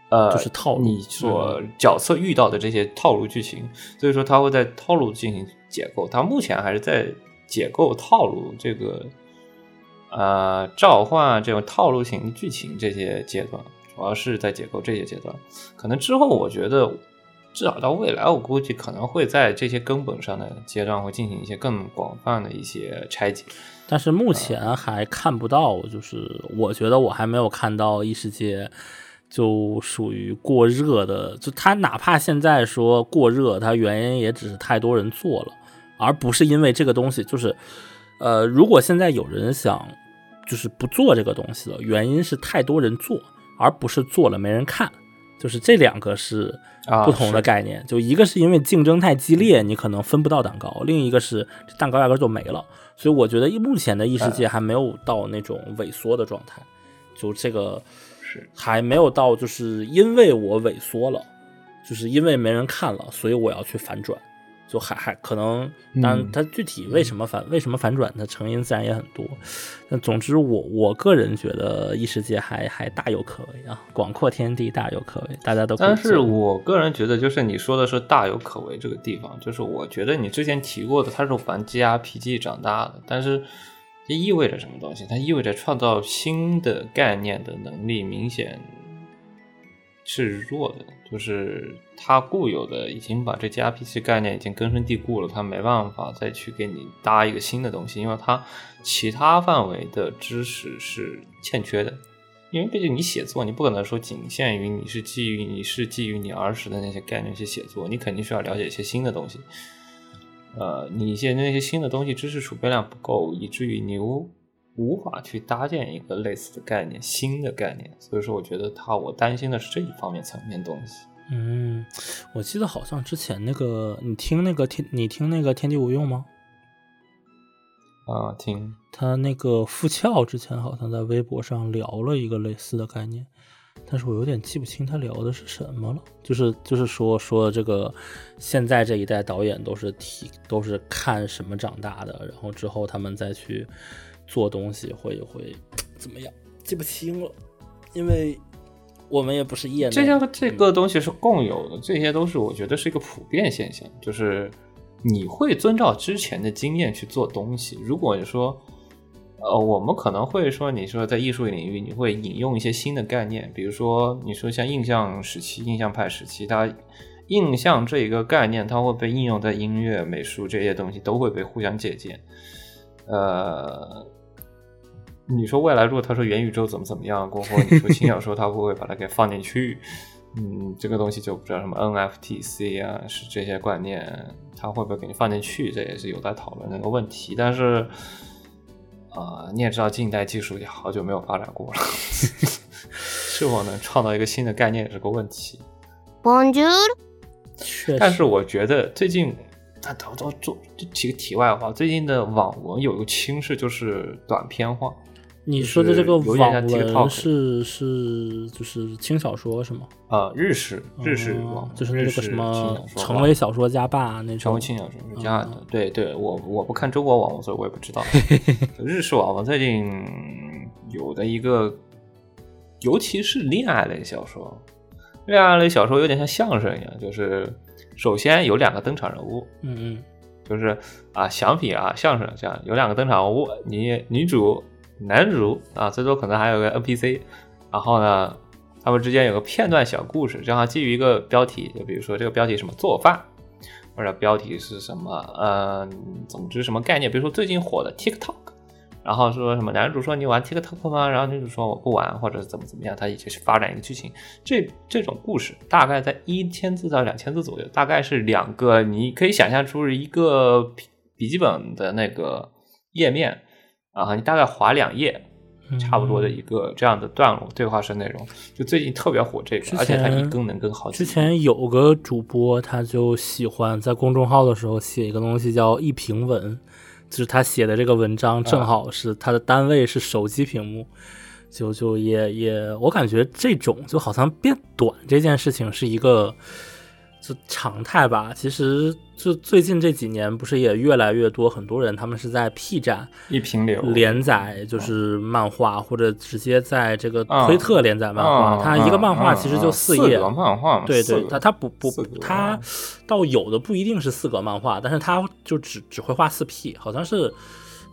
呃，就是套路你所角色遇到的这些套路剧情，所以说他会在套路进行解构。他目前还是在解构套路这个呃召唤这种套路型剧情这些阶段，主要是在解构这些阶段。可能之后我觉得，至少到未来，我估计可能会在这些根本上的阶段会进行一些更广泛的一些拆解。但是目前还看不到，就是我觉得我还没有看到异世界。就属于过热的。就它哪怕现在说过热，它原因也只是太多人做了，而不是因为这个东西就是，呃，如果现在有人想就是不做这个东西了，原因是太多人做，而不是做了没人看。就是这两个是啊不同的概念，就一个是因为竞争太激烈，你可能分不到蛋糕；另一个是蛋糕压根儿就没了。所以我觉得目前的异世界还没有到那种萎缩的状态，就这个是还没有到就是因为我萎缩了，就是因为没人看了，所以我要去反转。就还还可能，当然嗯它具体为什么反、为什么反转，它成因自然也很多。但总之我，我个人觉得异世界还还大有可为啊，广阔天地大有可为，大家都但是我个人觉得，就是你说的是大有可为这个地方，就是我觉得你之前提过的，它是玩 G R P G 长大的，但是这意味着什么东西？它意味着创造新的概念的能力明显是弱的，就是它固有的已经把这 GRPC 概念已经根深蒂固了，它没办法再去给你搭一个新的东西，因为它其他范围的知识是欠缺的。因为毕竟你写作，你不可能说仅限于你是基于你是基于你儿时的那些概念去写作，你肯定需要了解一些新的东西。呃，你一些那些新的东西知识储备量不够，以至于你无无法去搭建一个类似的概念、新的概念。所以说，我觉得他我担心的是这一方面层面东西。嗯，我记得好像之前那个你听那个天，你听那个天地无用吗？啊、听他那个付俏之前好像在微博上聊了一个类似的概念，但是我有点记不清他聊的是什么了。就是就是说说这个现在这一代导演都是提都是看什么长大的，然后之后他们再去做东西会会 怎么样？记不清了，因为我们也不是业。这些这个东西是共有的，这些都是我觉得是一个普遍现象，就是你会遵照之前的经验去做东西。如果你说，呃，我们可能会说，你说在艺术领域，你会引用一些新的概念，比如说你说像印象时期、印象派时期，它印象这一个概念，它会被应用在音乐、美术这些东西都会被互相借鉴。呃，你说未来如果他说元宇宙怎么怎么样，过后你说轻小说他会不会把它给放进去？嗯，这个东西就不知道什么 NFTC 啊，是这些观念，它会不会给你放进去？这也是有待讨论的一个问题。但是，啊、你也知道，近代技术也好久没有发展过了，是否能创造一个新的概念也是个问题。Bonjour，但是我觉得最近，啊，都都做就提个题外话，最近的网文有一个趋势，就是短篇化。你说的这个网文是是就是轻小说是吗？啊，日式日式哦网文，就是那个什么成为小说家吧那种。成为轻小说家的，嗯对对，我我不看中国网文，所以我也不知道。日式网文最近有的一个，尤其是恋爱类小说，恋爱类小说有点像相声一样，就是首先有两个登场人物，嗯嗯就是啊，相比啊相声这样有两个登场人物，你女主、男主啊，最多可能还有个 NPC，然后呢，他们之间有个片段小故事，正好基于一个标题，就比如说这个标题什么做饭，或者标题是什么，嗯、总之什么概念，比如说最近火的 TikTok。然后说什么男主说你玩 TikTok 吗？然后女主说我不玩，或者怎么怎么样，他一起去发展一个剧情。这这种故事大概在一千字到两千字左右，大概是两个，你可以想象出一个笔记本的那个页面，然后你大概划两页，嗯，差不多的一个这样的段落对话式内容。就最近特别火这个，而且它一更能更好之。前有个主播，他就喜欢在公众号的时候写一个东西叫一评文，就是他写的这个文章正好是他的单位是手机屏幕，就就也也我感觉这种就好像变短这件事情是一个就常态吧。其实就最近这几年不是也越来越多很多人他们是在 P 站一平流连载就是漫画，或者直接在这个嗯推特连载漫画。嗯它一个漫画嗯其实就嗯四页，个漫画嘛，对对，四个它它不不四格它倒有的不一定是四格漫画，但是它就只只会画四 P，好像是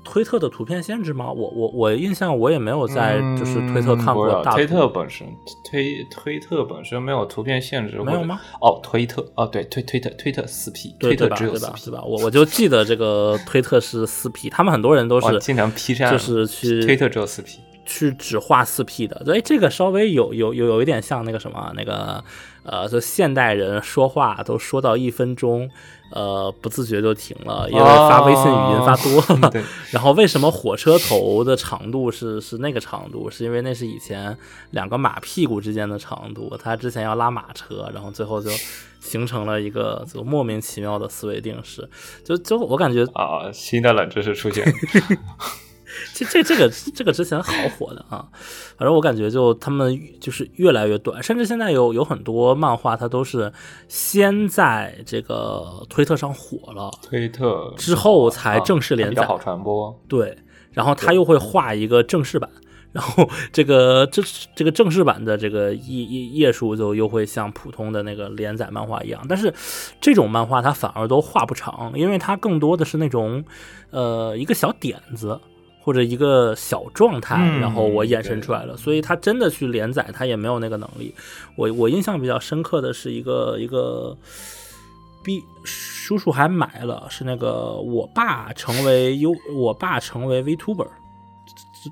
推特的图片限制吗？我我我印象我也没有在就是推特看过推特本身推推特本身没有图片限制，没有吗？哦，推特哦，对推推特推特四 P，推特只有四 P，对吧？我我就记得这个推特是四 P，他们很多人都是经常 P 站就是去推特只有四 P，去只画四 P 的，所以这个稍微有有有有一点像那个什么那个呃，就现代人说话都说到一分钟，呃，不自觉就停了，因为发微信语音发多了。对，然后为什么火车头的长度是是那个长度？是因为那是以前两个马屁股之间的长度，他之前要拉马车，然后最后就形成了一个就莫名其妙的思维定式。就就我感觉啊，新的冷知识出现。这这这个这个之前好火的啊，反正我感觉就他们就是越来越短，甚至现在有有很多漫画，它都是先在这个推特上火了，推特之后才正式连载，好传播。对，然后他又会画一个正式版，然后这个这这个正式版的这个页页页数就又会像普通的那个连载漫画一样，但是这种漫画它反而都画不长，因为它更多的是那种呃一个小点子。或者一个小状态，然后我衍生出来了，所以他真的去连载，他也没有那个能力。我我印象比较深刻的是一个一个，B 叔叔还买了，是那个我爸成为 U，我爸成为 VTuber，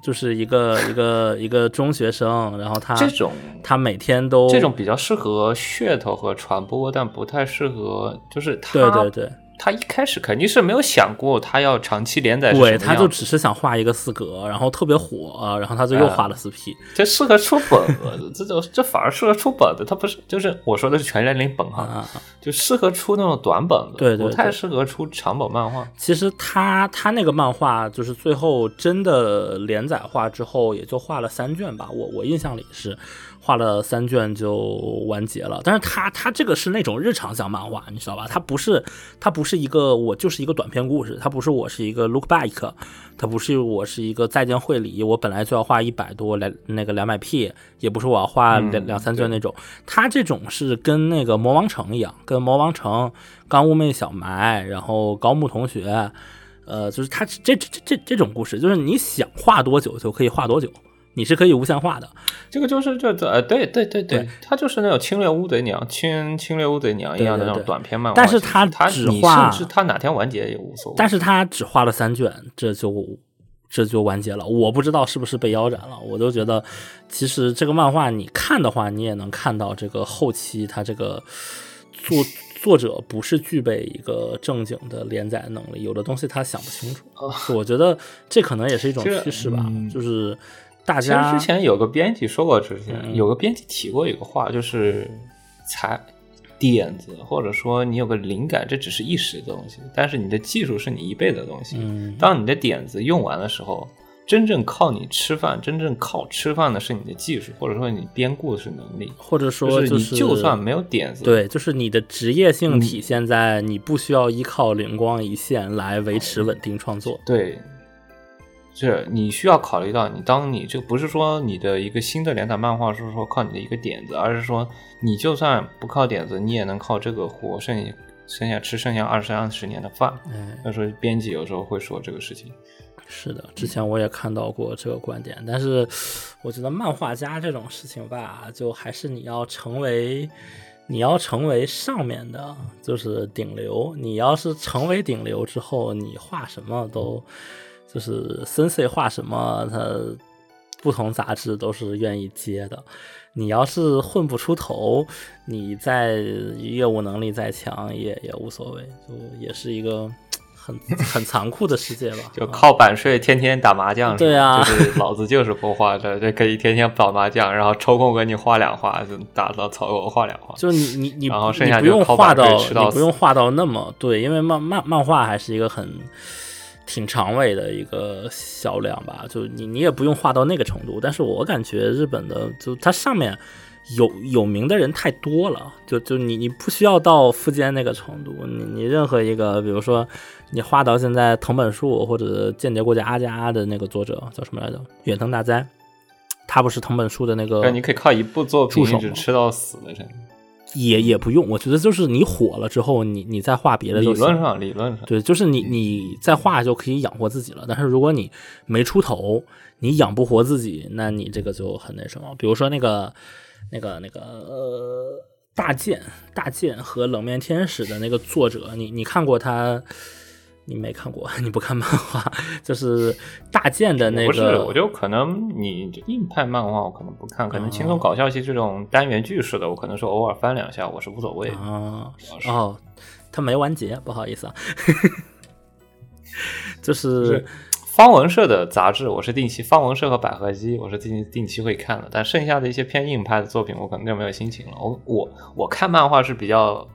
就是一个一个一个中学生，然后他这种他每天都这种比较适合噱头和传播，但不太适合就是他对对对。他一开始肯定是没有想过他要长期连载，对，他就只是想画一个四格，然后特别火，然后他就又画了四 P。这适合出本子，这就 这反而适合出本子，他不是就是我说的是全年龄本哈，就适合出那种短本子，对对，不太适合出长本漫画。其实他他那个漫画就是最后真的连载化之后，也就画了三卷吧，我我印象里是。画了三卷就完结了，但是他他这个是那种日常向漫画，你知道吧？他不是他不是一个我就是一个短篇故事，他不是我是一个 look back，他不是我是一个再见会里，我本来就要画一百多来那个两百 P，也不是我要画两两三卷那种，他这种是跟那个魔王城一样，跟魔王城、刚兀妹小埋，然后高木同学，呃，就是他这这这这种故事，就是你想画多久就可以画多久。你是可以无限化的，这个就是这这呃，对对对对，它就是那种侵略乌贼娘、侵侵略乌贼娘一样的那种短篇漫画。但是它只画，甚至它哪天完结也无所谓。但是它只画了三卷，这就这就完结了。我不知道是不是被腰斩了。我就觉得，其实这个漫画你看的话，你也能看到这个后期它这个作作者不是具备一个正经的连载能力，有的东西他想不清楚。我觉得这可能也是一种趋势吧，就是。大家之前有个编辑说过，之前有个编辑提过一个话，就是才点子或者说你有个灵感，这只是一时的东西，但是你的技术是你一辈子的东西。当你的点子用完的时候，真正靠你吃饭，真正靠吃饭的是你的技术，或者说你编故事能力，或者说你就算没有点子，对，就是你的职业性体现在你不需要依靠灵光一现来维持稳定创作，对。是你需要考虑到，你当你就不是说你的一个新的连载漫画是说靠你的一个点子，而是说你就算不靠点子，你也能靠这个活剩下剩下吃剩下二三十年的饭。那时候编辑有时候会说这个事情。是的，之前我也看到过这个观点，但是我觉得漫画家这种事情吧，就还是你要成为你要成为上面的，就是顶流。你要是成为顶流之后，你画什么都。就是森 C 画什么，他不同杂志都是愿意接的。你要是混不出头，你在业务能力再强也也无所谓，就也是一个很很残酷的世界吧。就靠版税天天打麻将，对啊，就是老子就是不画的，这可以天天打麻将，然后抽空给你画两画，就打到草稿画两画。就你你你，然后剩下不用画到，你不用画到那么对，因为漫漫漫画还是一个很。挺长尾的一个销量吧，就你你也不用画到那个程度，但是我感觉日本的就它上面有有名的人太多了，就就你你不需要到富坚那个程度，你你任何一个，比如说你画到现在藤本树或者间谍过家阿加的那个作者叫什么来着？远藤大哉，他不是藤本树的那个，你可以靠一部作品一直吃到死的人。也也不用，我觉得就是你火了之后，你你再画别的，理论上理论上对，就是你你再画就可以养活自己了。但是如果你没出头，你养不活自己，那你这个就很那什么。比如说那个那个那个呃大剑大剑和冷面天使的那个作者，你你看过他？你没看过，你不看漫画，就是大剑的那个。不是，我就可能你硬派漫画我可能不看，可能轻松搞笑系这种单元剧式的，我可能是偶尔翻两下，我是无所谓。啊哦，它没完结，不好意思啊。就是方文社的杂志，我是定期方文社和百合姬，我是定定期会看的。但剩下的一些偏硬派的作品，我可能就没有心情了。我我我看漫画是比较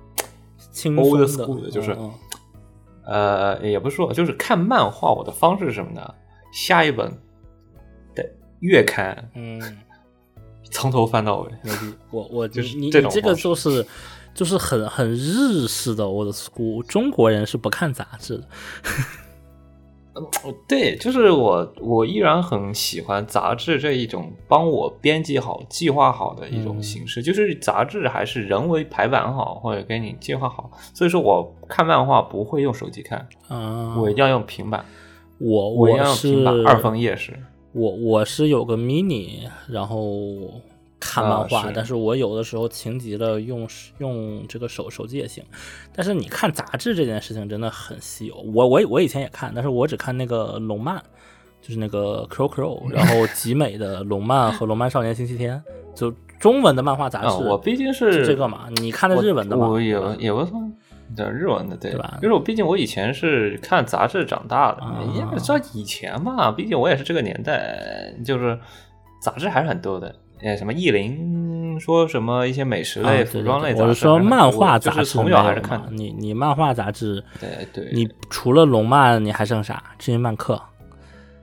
轻松的，就是。呃，也不是说，就是看漫画，我的方式是什么呢？下一本的月刊，嗯，从头翻到尾。我我 就是你你这种这个就是就是很很日式的，我的 school 中国人是不看杂志的。嗯，对，就是我，我依然很喜欢杂志这一种帮我编辑好、计划好的一种形式。就是杂志还是人为排版好，或者给你计划好。所以说我看漫画不会用手机看，啊，我一定要用平板。我我要用是平板二分页式。我我是有个 mini，然后。看漫画，但是我有的时候情急了，用用这个手手机也行。但是你看杂志这件事情真的很稀有。我我我以前也看，但是我只看那个龙漫，就是那个 Crow Crow，然后集美的龙漫和龙漫少年星期天，就中文的漫画杂志。我毕竟是这个嘛，你看的日文的嘛？我也也不算，对日文的对吧？就是我毕竟我以前是看杂志长大的，你也知道以前嘛，毕竟我也是这个年代，就是杂志还是很多的。呃，什么意林说什么一些美食类、服装类杂志，我是说漫画杂志，从小还是看你你漫画杂志，对对，你除了龙漫，你还剩啥？知音漫客，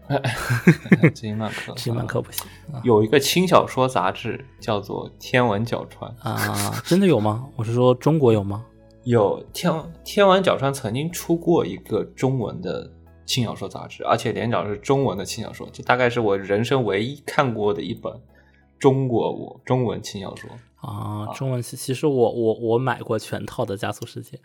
知音漫客，知音漫客不行。有一个轻小说杂志叫做《天文角川》啊，真的有吗？我是说中国有吗？有天天文角川曾经出过一个中文的轻小说杂志，而且连载是中文的轻小说，这大概是我人生唯一看过的一本。中国我中文轻小说啊，中文其其实我我我买过全套的《加速世界》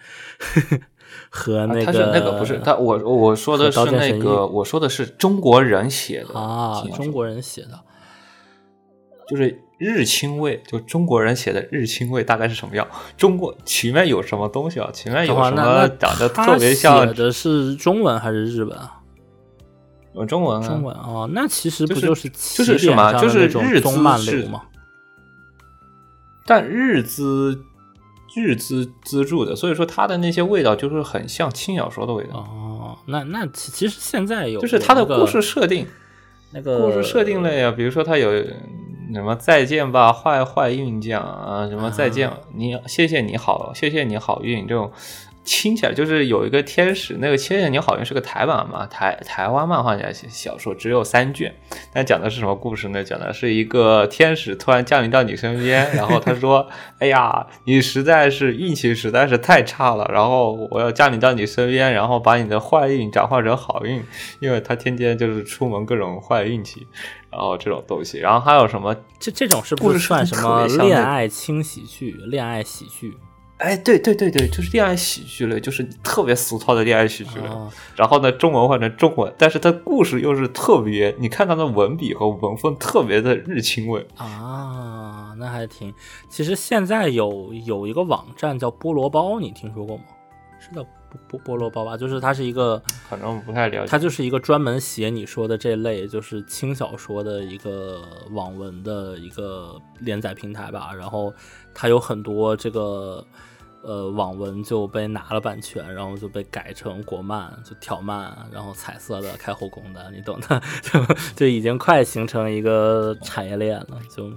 和那个他是那个不是他我我说的是那个我说的是中国人写的啊，中国人写的，就是日清味，就中国人写的日清味大概是什么样？中国前面有什么东西啊？前面有什么长得特别像？写的是中文还是日本啊？中文，中文哦，那其实不就是就是什么？就是日资漫流嘛。但日资日资资助的，所以说它的那些味道就是很像轻小说的味道。哦，那那其其实现在有，就是它的故事设定，那个故事设定类啊，比如说它有什么再见吧坏坏运将啊，什么再见你谢谢你好谢谢你好运这种。听起来就是有一个天使，那个《千叶你好像是个台版嘛，台台湾漫画家小说，只有三卷，但讲的是什么故事呢？讲的是一个天使突然降临到你身边，然后他说：“哎呀，你实在是运气实在是太差了，然后我要降临到你身边，然后把你的坏运转化成好运，因为他天天就是出门各种坏运气，然后这种东西，然后还有什么？这这种是不是算什么恋爱轻喜剧、恋爱喜剧？”哎，对对对对，就是恋爱喜剧类，就是特别俗套的恋爱喜剧类。然后呢，中文换成中文，但是它故事又是特别，你看它的文笔和文风特别的日清味啊，那还挺。其实现在有有一个网站叫菠萝包，你听说过吗？是叫菠菠菠萝包吧？就是它是一个，可能不太了解。它就是一个专门写你说的这类就是轻小说的一个网文的一个连载平台吧。然后它有很多这个。呃，网文就被拿了版权，然后就被改成国漫，就挑漫，然后彩色的、开后宫的，你懂的，就 就已经快形成一个产业链了，就。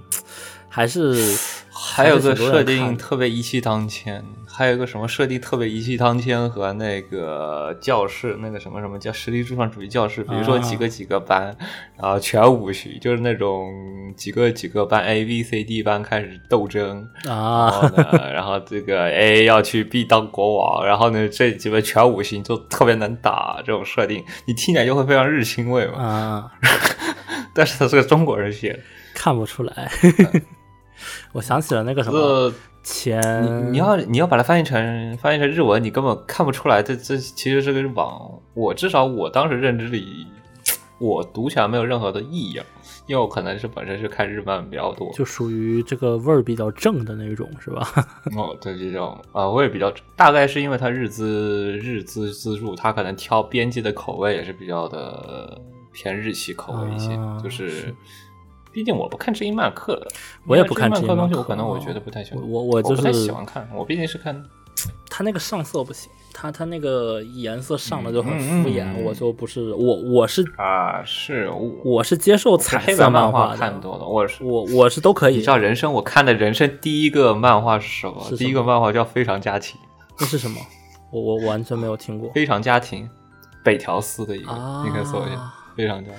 还是还有个设定特别一气当千，还有一个什么设定特别一气当千和那个教室那个什么什么叫实力至上主义教室，比如说几个几个班，然后全五序，就是那种几个几个班 A B C D 班开始斗争啊，然后这个 A 要去 B 当国王，然后呢这几个全五行就特别能打，这种设定你听起来就会非常日清味嘛啊，但是他是个中国人写的，看不出来。我想起了那个什么前，你要你要把它翻译成翻译成日文，你根本看不出来。这这其实是个网，我至少我当时认知里，我读起来没有任何的异样，因为我可能是本身是看日漫比较多。就属于这个味儿比较正的那种，是吧？哦，对这种啊，我也比较，大概是因为它日资日资资助，它可能挑编辑的口味也是比较的偏日系口味一些，啊就是。毕竟我不看知音漫客的，我也不看知音漫东西，我可能我觉得不太喜欢。我我我就是喜欢看，我毕竟是看他那个上色不行，他他那个颜色上的就很嗯敷衍，嗯嗯我就不是我我是啊，是我我是接受彩色漫画，看多了，我是我我是都可以你知。道人生我看的人生第一个漫画是什么？什么第一个漫画叫《非常家庭》，那是什么？我我完全没有听过非常家庭，北条司的一个，啊。你可以搜一下，非常家，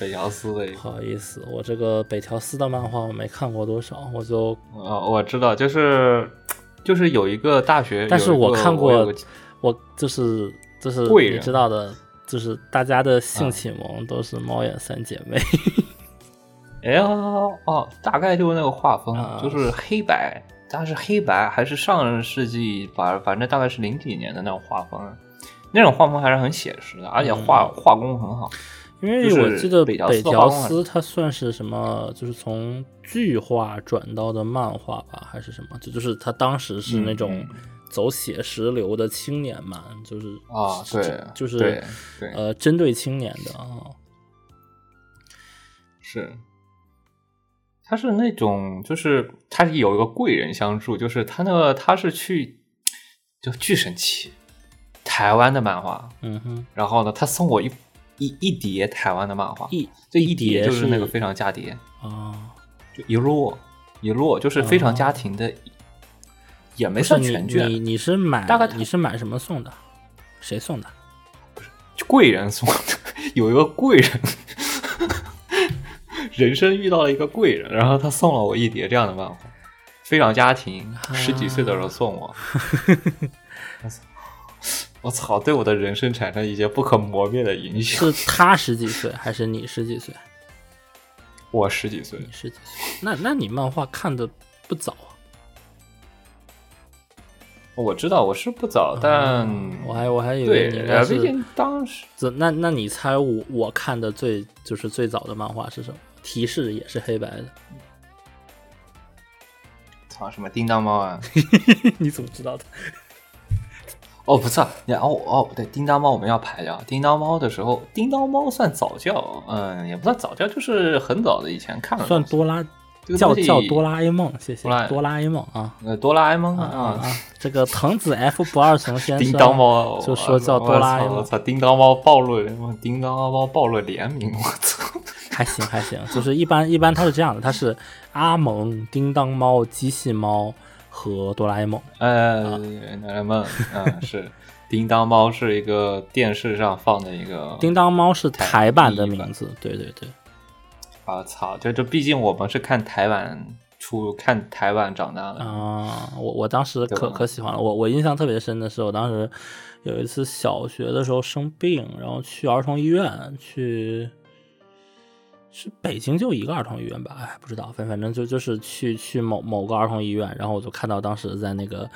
北条司的一个。不好意思，我这个北条司的漫画我没看过多少，我就啊，我知道，就是就是有一个大学，但是我看过我就是就是你知道的，就是大家的性啊启蒙都是猫眼三姐妹。哎呀哦，大概就是那个画风，啊就是黑白，但是黑白还是上世纪，反反正大概是零几年的那种画风，那种画风还是很写实的，而且画、画工很好。因为我记得北条司的北条画风还司它算是什么，就是从剧画转到的漫画吧，还是什么？就就是他当时是那种嗯走写实流的青年漫，就是啊对就是呃针对青年的啊。是，他是那种，就是他有一个贵人相助，就是他那个他是去就巨神奇台湾的漫画，嗯哼，然后呢，他送我一一一叠台湾的漫画，一这一叠叠就是那个非常家叠，啊，就一摞一摞，就是非常家庭的，也没算全卷你，你是买大概你是买什么送的？谁送的？就贵人送的，有一个贵人，人生遇到了一个贵人，然后他送了我一叠这样的漫画，非常家庭，十几岁的时候送我，我操，对我的人生产生一些不可磨灭的影响。是他十几岁还是你十几岁？我十几岁你，十几岁，那那你漫画看的不早啊？我知道我是不早，但我还我还以为你应，该是呃毕竟当时这那那你猜我我看的最就是最早的漫画是什么？提示也是黑白的，操什么叮当猫啊？你怎么知道的？哦，不是，你哦哦，不对，叮当猫我们要排掉。叮当猫的时候，叮当猫算早教，嗯，也不算早教，就是很早的以前看的东西。算多拉叫叫哆啦 A 梦，谢谢哆啦 A 梦啊呃，哆啦 A 梦啊！这个藤子 F 不二雄先生 叮当猫就说叫哆啦 A 梦，我操，叮当猫暴露了，叮当猫暴露联名，我操！还行还行，就是一般一般它是这样的，它是阿蒙、叮当猫、机器猫和哆啦 A 梦。呃，哆啦 A 梦，嗯，是叮当猫是一个电视上放的一个 叮当猫是台台版的名字，对对对。啊，操！就就毕竟我们是看台版出看台版长大的，啊、我我当时可可喜欢了，我我印象特别深的是，我当时有一次小学的时候生病，然后去儿童医院去，是北京就一个儿童医院吧，哎，不知道，反反正就就是去去某某个儿童医院，然后我就看到当时在那个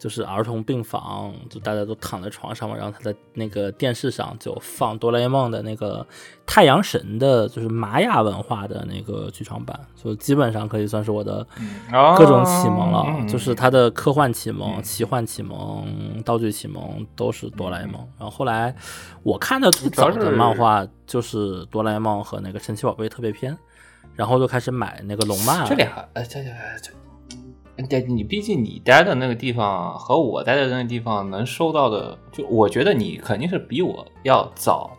就是儿童病房，就大家都躺在床上嘛，然后他在那个电视上就放哆啦 A 梦的那个太阳神的，就是玛雅文化的那个剧场版，就基本上可以算是我的。啊各种启蒙了，嗯就是他的科幻启蒙、嗯奇幻启蒙、道具启蒙都是哆啦 A 梦。然后后来我看的最早的漫画就是哆啦 A 梦和那个神奇宝贝特别篇，然后就开始买那个龙漫。这俩，呃，这这这。对，你毕竟你待的那个地方和我待的那个地方能收到的，就我觉得你肯定是比我要早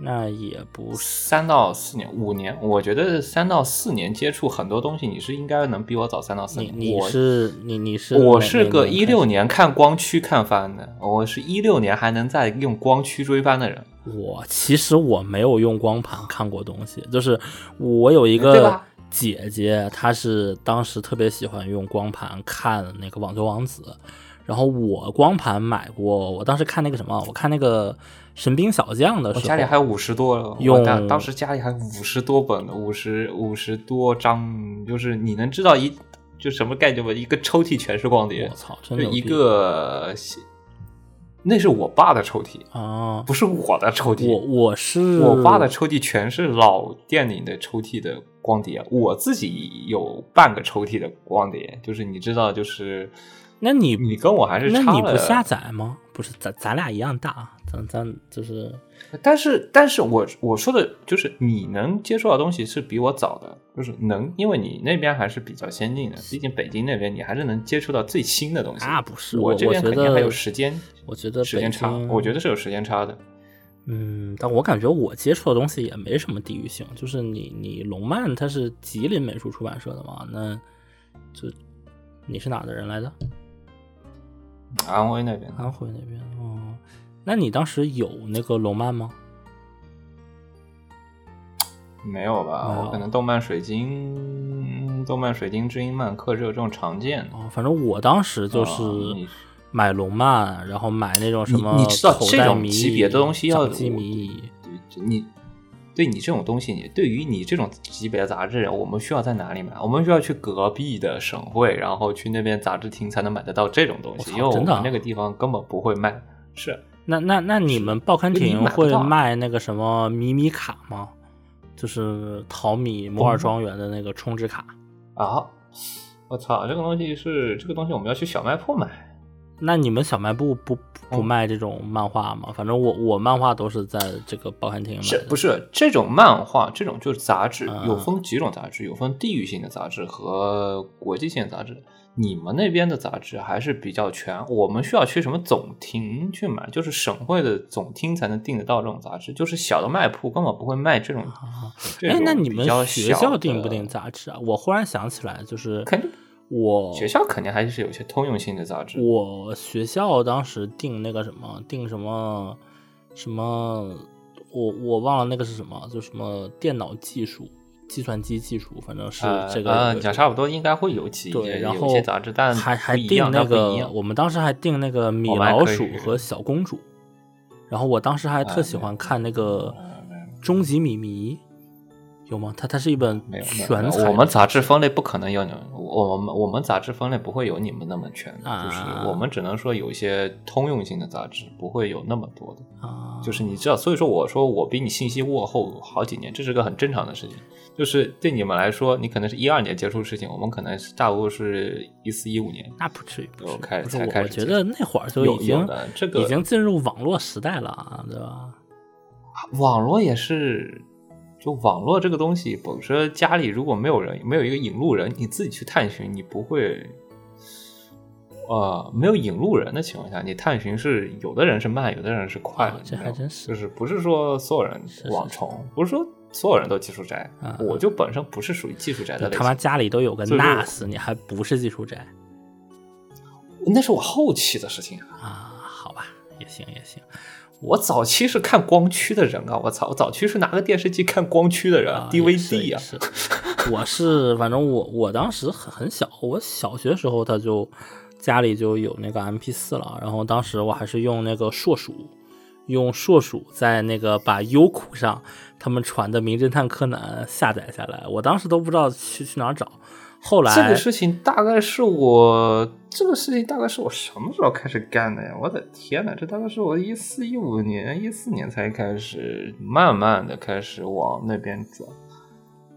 那也不是三到四年、五年。我觉得三到四年接触很多东西，你是应该能比我早三到四年。你我是你你是我是个一六年看光驱看番的，我是一六年还能再用光驱追番的人。我其实我没有用光盘看过东西，就是我有一个对吧姐姐，她是当时特别喜欢用光盘看那个《网球王子》，然后我光盘买过，我当时看那个什么，我看那个《神兵小将》的时候，我家里还有五十多，用我当当时家里还有五十多本的，五十五十多张，就是你能知道一就什么概念吗？一个抽屉全是光碟我，操，真的一个那是我爸的抽屉，啊，不是我的抽屉。我我是我爸的抽屉全是老电影的抽屉的光碟，我自己有半个抽屉的光碟，就是你知道，就是那你你跟我还是差那你不了下载吗？不是，咱咱俩一样大，咱咱就是但是，但是我我说的就是你能接触到东西是比我早的，就是能，因为你那边还是比较先进的，毕竟北京那边你还是能接触到最新的东西。那不是我这边肯定还有时间我觉得时间差，我觉得是有时间差的。嗯，但我感觉我接触的东西也没什么地域性，就是你你龙漫它是吉林美术出版社的嘛，那就你是哪的人来的？安徽那边安徽那边哦。那你当时有那个龙漫吗？没有吧？我可能动漫水晶、动漫水晶、之音漫客只有这种常见的。哦，反正我当时就是买龙漫，然后买那种什么你你知道这种级别的东西要掌机迷，你对你这种东西，你对于你这种级别的杂志，我们需要在哪里买？我们需要去隔壁的省会，然后去那边杂志厅才能买得到这种东西，因为我真的啊们那个地方根本不会卖。是，那那那你们报刊亭会卖那个什么米米卡吗？就是淘米摩尔庄园的那个充值卡。啊，我操，这个东西是这个东西，我们要去小卖铺买。那你们小卖部不不卖这种漫画吗？反正我我漫画都是在这个报刊亭买。是不是这种漫画？这种就是杂志，嗯有分几种杂志，有分地域性的杂志和国际性的杂志。你们那边的杂志还是比较全，我们需要去什么总厅去买，就是省会的总厅才能订得到这种杂志，就是小的卖铺根本不会卖这种。哎，那你们学校订不订杂志啊？我忽然想起来，就是肯定我学校肯定还是有些通用性的杂志。我学校当时订那个什么，订什么什么，我我忘了那个是什么，就什么电脑技术、计算机技术，反正是呃这个。呃，讲差不多应该会有几对，然有后一些杂志，但还还订那个我们当时还订那个米老鼠和小公主，然后我当时还特啊喜欢看那个终极米迷》，有吗？它它是一本没有全我们杂志分类不可能有你们，我我们我们杂志分类不会有你们那么全就是我们只能说有一些通用性的杂志，不会有那么多的。啊，就是你知道，所以说我说我比你信息落后好几年，这是个很正常的事情。就是对你们来说，你可能是一二年接触事情，我们可能是大多是一四一五年。那不至于，开才我我觉开始接触得那会儿就已经这个已经进入网络时代了啊，对吧？网络也是，就网络这个东西，本身家里如果没有人，没有一个引路人，你自己去探寻，你不会，呃，没有引路人的情况下，你探寻是有的人是慢，有的人是快的，啊这还真是就是不是说所有人是是网虫，不是说所有人都技术宅，啊我就本身不是属于技术宅的类型，他妈家里都有个 NAS，你还不是技术宅那是我后期的事情啊。啊？好吧，也行也行。我早期是看光驱的人啊！我操，我早期是拿个电视机看光驱的人，DVD 啊！我是反正我我当时很很小，我小学时候他就家里就有那个 MP 四了，然后当时我还是用那个硕鼠，用硕鼠在那个把优酷上他们传的《名侦探柯南》下载下来，我当时都不知道去去哪儿找，后来这个事情大概是我这个事情大概是我什么时候开始干的呀？我的天呐，这大概是我一四一五年、一四年才开始慢慢的开始往那边转。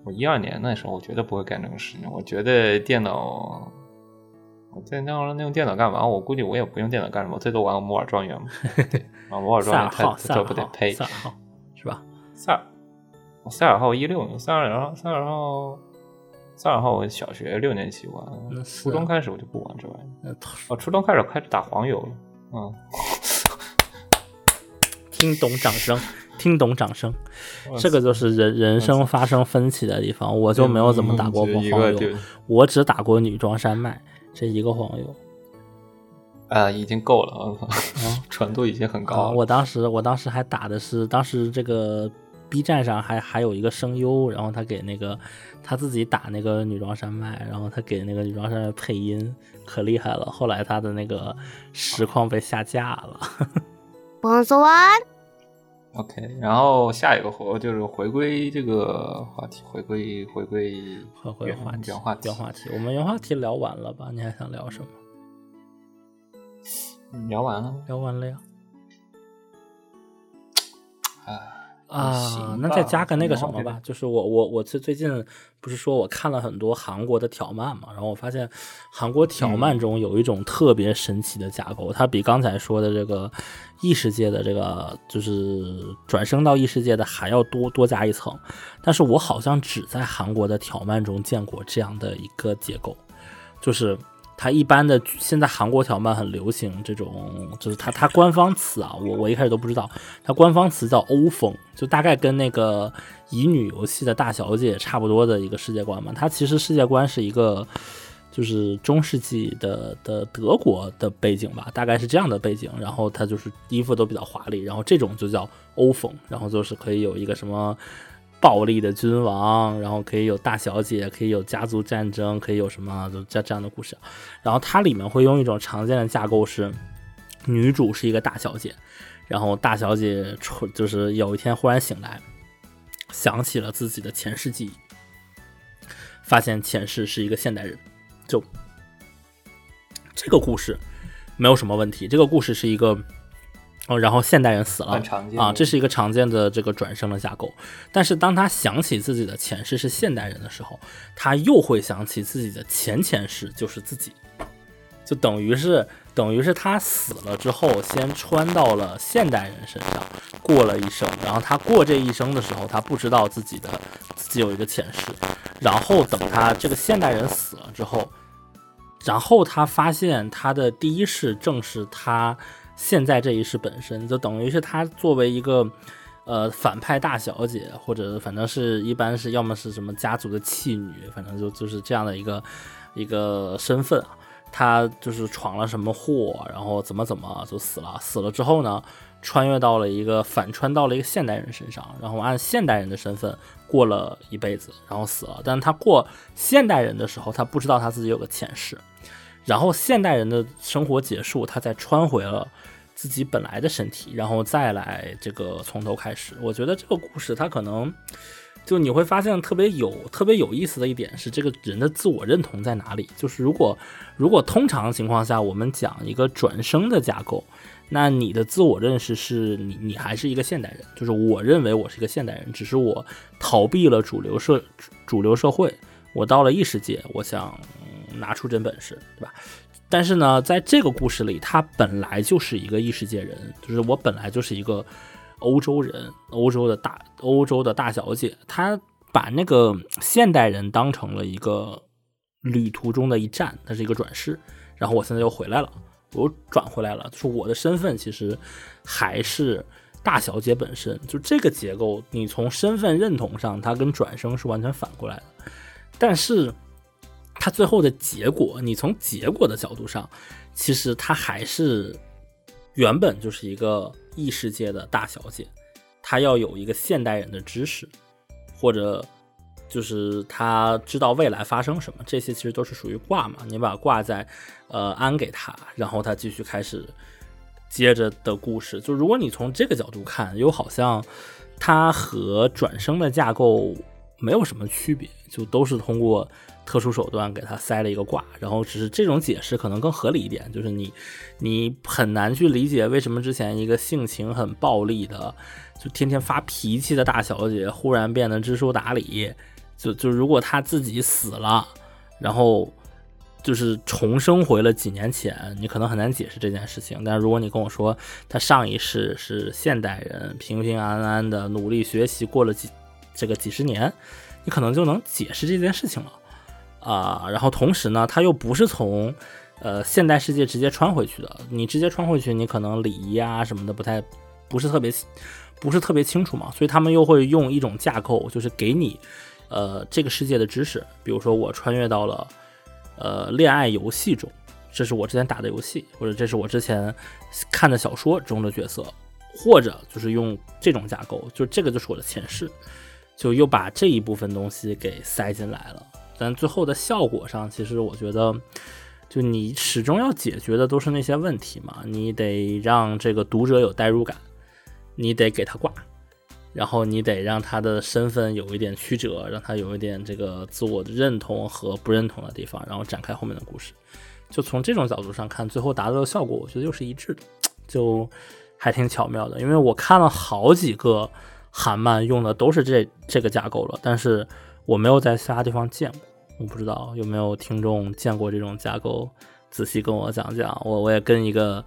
我一二年那时候，我绝对不会干这个事情。我觉得电脑，我在那会儿用电脑干嘛？我估计我也不用电脑干什么，最多玩个摩尔庄园嘛。啊，摩尔庄园太这不得呸赛尔号是吧？赛尔，赛尔号一六年，塞尔号，赛尔号，塞尔号，我小学六年级玩那，初中啊开始我就不玩这玩意儿。那哦，初中开始开始打黄油了，嗯，听懂掌声，听懂掌声，这个就是人人生发生分歧的地方。我就没有怎么打过嗯黄油我只打过女装山脉这一个黄油。啊，已经够了，我操啊，纯度已经很高啊，了。我当时我当时还打的是，当时这个 B 站上还还有一个声优，然后他给那个他自己打那个女装山脉，然后他给那个女装山脉配音，可厉害了。后来他的那个实况被下架了。ボンソワ OK，然后下一个活就是回归这个话题，回归回归原回回话题，原话题原话题，我们原话题聊完了吧？你还想聊什么？聊完了吗？聊完了呀。 啊 行，那再加个那个什么吧，就是我我我最最近不是说我看了很多韩国的挑漫嘛，然后我发现韩国挑漫中有一种特别神奇的架构，它比刚才说的这个异世界的这个就是转生到异世界的还要多多加一层，但是我好像只在韩国的挑漫中见过这样的一个结构，就是。它一般的现在韩国小漫很流行这种，就是它它官方词啊，我我一开始都不知道，它官方词叫欧风，就大概跟那个乙女游戏的大小姐差不多的一个世界观嘛。它其实世界观是一个就是中世纪的的德国的背景吧，大概是这样的背景。然后它就是衣服都比较华丽，然后这种就叫欧风，然后就是可以有一个什么。暴力的君王，然后可以有大小姐，可以有家族战争，可以有什么就这这样的故事。然后它里面会用一种常见的架构是，女主是一个大小姐，然后大小姐出就是有一天忽然醒来，想起了自己的前世记忆，发现前世是一个现代人。就这个故事没有什么问题，这个故事是一个。哦，然后现代人死了啊，这是一个常见的这个转生的架构。但是当他想起自己的前世是现代人的时候，他又会想起自己的前前世就是自己，就等于是等于是他死了之后，先穿到了现代人身上过了一生。然后他过这一生的时候，他不知道自己的自己有一个前世。然后等他这个现代人死了之后，然后他发现他的第一世正是他。现在这一世本身就等于是她作为一个，呃，反派大小姐，或者反正是一般是要么是什么家族的弃女，反正就就是这样的一个一个身份啊。她就是闯了什么祸，然后怎么怎么就死了。死了之后呢，穿越到了一个反穿到了一个现代人身上，然后按现代人的身份过了一辈子，然后死了。但他过现代人的时候，她不知道她自己有个前世。然后现代人的生活结束，她再穿回了。自己本来的身体，然后再来这个从头开始。我觉得这个故事它可能就你会发现特别有特别有意思的一点是，这个人的自我认同在哪里？就是如果如果通常情况下我们讲一个转生的架构，那你的自我认识是你你还是一个现代人，就是我认为我是一个现代人，只是我逃避了主流社主流社会，我到了异世界，我想拿出真本事，对吧？但是呢，在这个故事里，他本来就是一个异世界人，就是我本来就是一个欧洲人，欧洲的大欧洲的大小姐，他把那个现代人当成了一个旅途中的一站，它是一个转世，然后我现在又回来了，我又转回来了，就我的身份其实还是大小姐本身，就这个结构，你从身份认同上，它跟转生是完全反过来的，但是。他最后的结果，你从结果的角度上，其实他还是原本就是一个异世界的大小姐，她要有一个现代人的知识，或者就是他知道未来发生什么，这些其实都是属于挂嘛。你把挂在呃安给他，然后他继续开始接着的故事。就如果你从这个角度看，又好像它和转生的架构没有什么区别，就都是通过。特殊手段给他塞了一个卦，然后只是这种解释可能更合理一点，就是你，你很难去理解为什么之前一个性情很暴力的，就天天发脾气的大小姐忽然变得知书达理，就就如果她自己死了，然后就是重生回了几年前，你可能很难解释这件事情。但如果你跟我说她上一世是现代人，平平安安的努力学习过了几这个几十年，你可能就能解释这件事情了。啊，然后同时呢，他又不是从，呃，现代世界直接穿回去的。你直接穿回去，你可能礼仪啊什么的不太，不是特别，不是特别清楚嘛。所以他们又会用一种架构，就是给你，呃，这个世界的知识。比如说我穿越到了，呃，恋爱游戏中，这是我之前打的游戏，或者这是我之前看的小说中的角色，或者就是用这种架构，就这个就是我的前世，就又把这一部分东西给塞进来了。但最后的效果上，其实我觉得，就你始终要解决的都是那些问题嘛。你得让这个读者有代入感，你得给他挂，然后你得让他的身份有一点曲折，让他有一点这个自我的认同和不认同的地方，然后展开后面的故事。就从这种角度上看，最后达到的效果，我觉得又是一致的。就还挺巧妙的，因为我看了好几个韩漫用的都是这这个架构了，但是我没有在其他地方见过，我不知道有没有听众见过这种架构，仔细跟我讲讲。我我也跟一个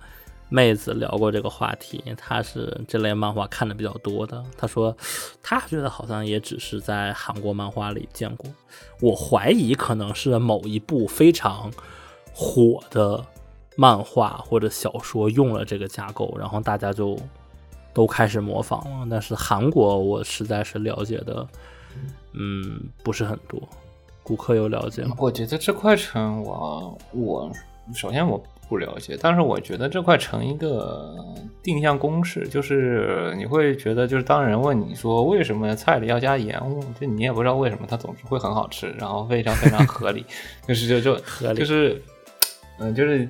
妹子聊过这个话题，她是这类漫画看的比较多的，她说她觉得好像也只是在韩国漫画里见过，我怀疑可能是某一部非常火的。漫画或者小说用了这个架构，然后大家就都开始模仿了。但是韩国我实在是了解的，嗯，不是很多。顾客有了解吗？我觉得这块城我我首先我不了解，但是我觉得这块成一个定向公式，就是你会觉得，就是当人问你说为什么菜里要加盐，就你也不知道为什么，它总是会很好吃，然后非常非常合理，就是就就合理，就是嗯，就是。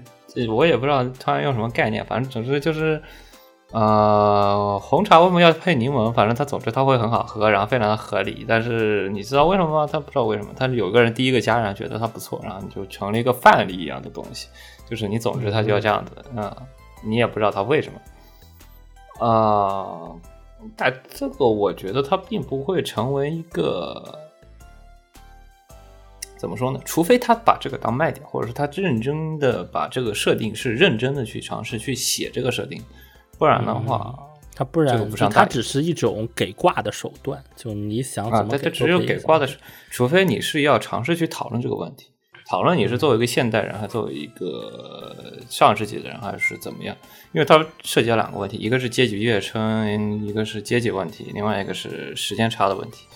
我也不知道他用什么概念，反正总之就是，呃，红茶为什么要配柠檬？反正它总之它会很好喝，然后非常的合理。但是你知道为什么吗？他不知道为什么，他是有个人第一个加上觉得它不错，然后你就成了一个范例一样的东西，就是你总之它就要这样子，嗯，你也不知道它为什么，啊，但这个我觉得它并不会成为一个。怎么说呢？除非他把这个当卖点，或者是他认真的把这个设定是认真的去尝试去写这个设定，不然的话，他不然他只是一种给挂的手段。就你想怎么，他只有给挂的，除非你是要尝试去讨论这个问题，讨论你是作为一个现代人，还作为一个上世纪的人，还是怎么样？因为它涉及到两个问题，一个是阶级跃升，一个是阶级问题，另外一个是时间差的问题。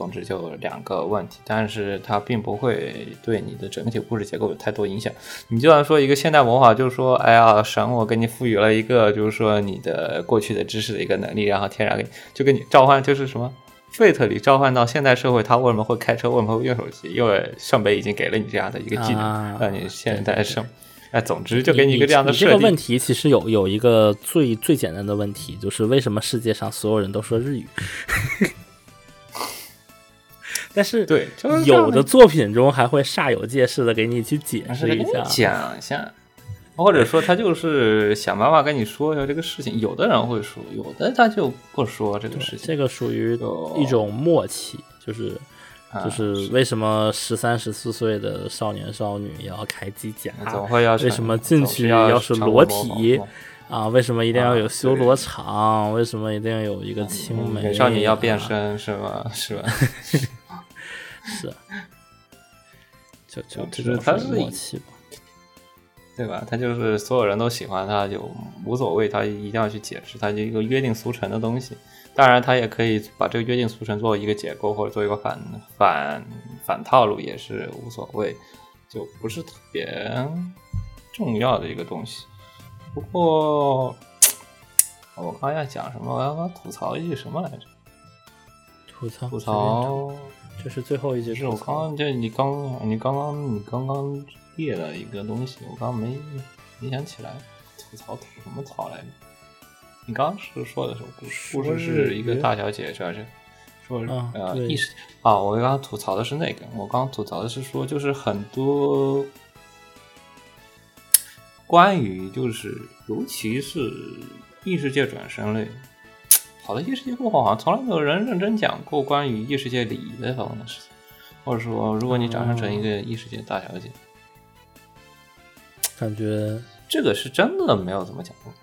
总之就两个问题，但是它并不会对你的整体故事结构有太多影响。你就算说一个现代魔法，就是说，哎呀，神，我给你赋予了一个，就是说你的过去的知识的一个能力，然后天然给就给你召唤，就是什么 Fate 里召唤到现代社会，他为什么会开车，为什么会用手机？因为圣杯已经给了你这样的一个技能，让你现代圣。哎，总之就给你一个这样的设定。这个问题其实有有一个最最简单的问题，就是为什么世界上所有人都说日语？但是，对，有的作品中还会煞有介事的给你去解释一下，讲一下，或者说他就是想办法跟你说一下这个事情。有的人会说，有的他就不说这个事情。这个属于一种默契，就是就是为什么十三十四岁的少年少女要开机甲？为什么进去要是裸体啊？为什么一定要有修罗场？为什么一定要有一个青梅？少女要变身是吗？是吧？是，就就就是他是默契吧，对吧？他就是所有人都喜欢他，就无所谓，他一定要去解释，他就一个约定俗成的东西。当然，他也可以把这个约定俗成做一个解构，或者做一个反反反套路，也是无所谓，就不是特别重要的一个东西。不过，我刚要讲什么？我要吐槽一句什么来着？吐槽吐槽。这是最后一节，是我刚刚这你刚你刚刚你刚刚列了一个东西，我刚刚没没想起来，吐槽吐什么槽来着？你刚刚是说的什么故事？故事是一个大小姐，主要是说呃意识啊，我刚刚吐槽的是那个，我刚刚吐槽的是说，就是很多关于就是尤其是异世界转生类。好的异世界过后，好像从来没有人认真讲过关于异世界礼仪的方面的事情，或者说，如果你长成成一个异世界大小姐，感觉这个是真的没有怎么讲过。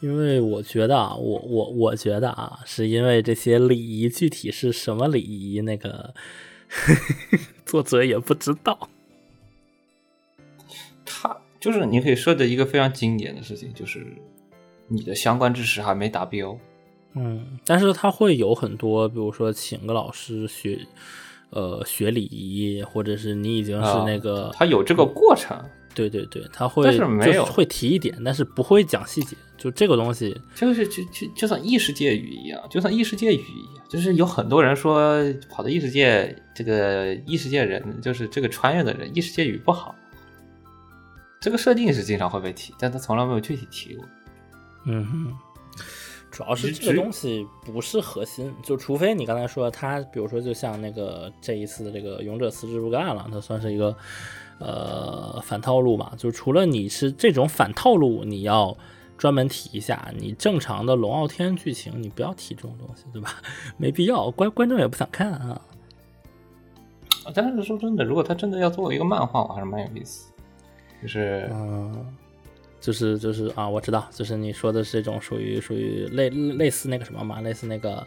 因为我觉得啊，我我我觉得啊，是因为这些礼仪具体是什么礼仪，那个 作者也不知道。他就是你可以设置一个非常经典的事情，就是。你的相关知识还没达标，嗯，但是他会有很多，比如说请个老师学，呃，学礼仪，或者是你已经是那个，他有这个过程，对对对，他会，但是没有会提一点，但是不会讲细节，就这个东西，就是就就就算异世界语一样，就算异世界语一样，就是有很多人说跑到异世界，这个异世界人就是这个穿越的人，异世界语不好，这个设定是经常会被提，但他从来没有具体提过。嗯哼，主要是这个东西不是核心，就除非你刚才说他，比如说就像那个这一次的这个勇者辞职不干了，它算是一个呃反套路嘛。就除了你是这种反套路，你要专门提一下，你正常的龙傲天剧情，你不要提这种东西，对吧？没必要，观观众也不想看啊。但是说真的，如果他真的要做一个漫画，我还是蛮有意思。就是嗯，就是就是啊，我知道，就是你说的是这种属于属于类类似那个什么嘛，类似那个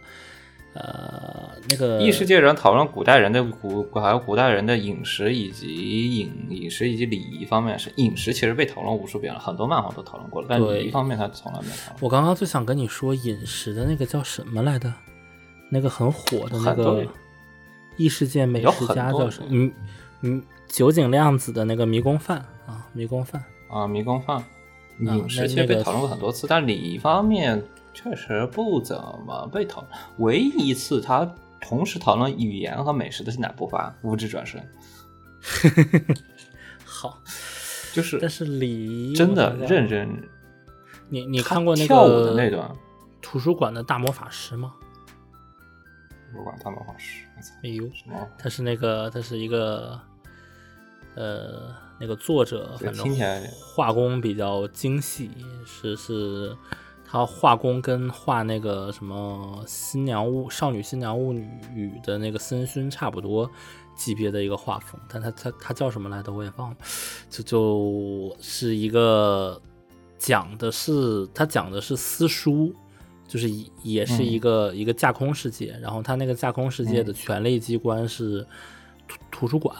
呃那个异世界人讨论古代人的古还有古代人的饮食以及饮饮食以及礼仪方面，是饮食其实被讨论无数遍了，很多漫画都讨论过了，但对礼仪方面他从来没有讨论。我刚刚就想跟你说饮食的那个叫什么来的，那个很火的那个异世界美食家叫什么？嗯嗯，酒井亮子的那个迷宫饭啊，迷宫饭。啊，迷宫饭，那饮食其实被讨论过很多次，但礼仪方面确实不怎么被讨论。唯一一次他同时讨论语言和美食的是哪部番？无职转身，好，就是但是礼仪真的认真。你你看过那个跳舞的那段？图书馆的大魔法师吗？不管他们好是，我操哎呦，什么？他是那个，他是一个，呃，那个作者，这反正画工比较精细，是是，他画工跟画那个什么新娘物少女新娘物女语的那个森勋差不多级别的一个画风，但他他他叫什么来着我也忘了，就就是一个讲的是他讲的是私书。就是也也是一个、一个架空世界，然后他那个架空世界的权力机关是图图书馆，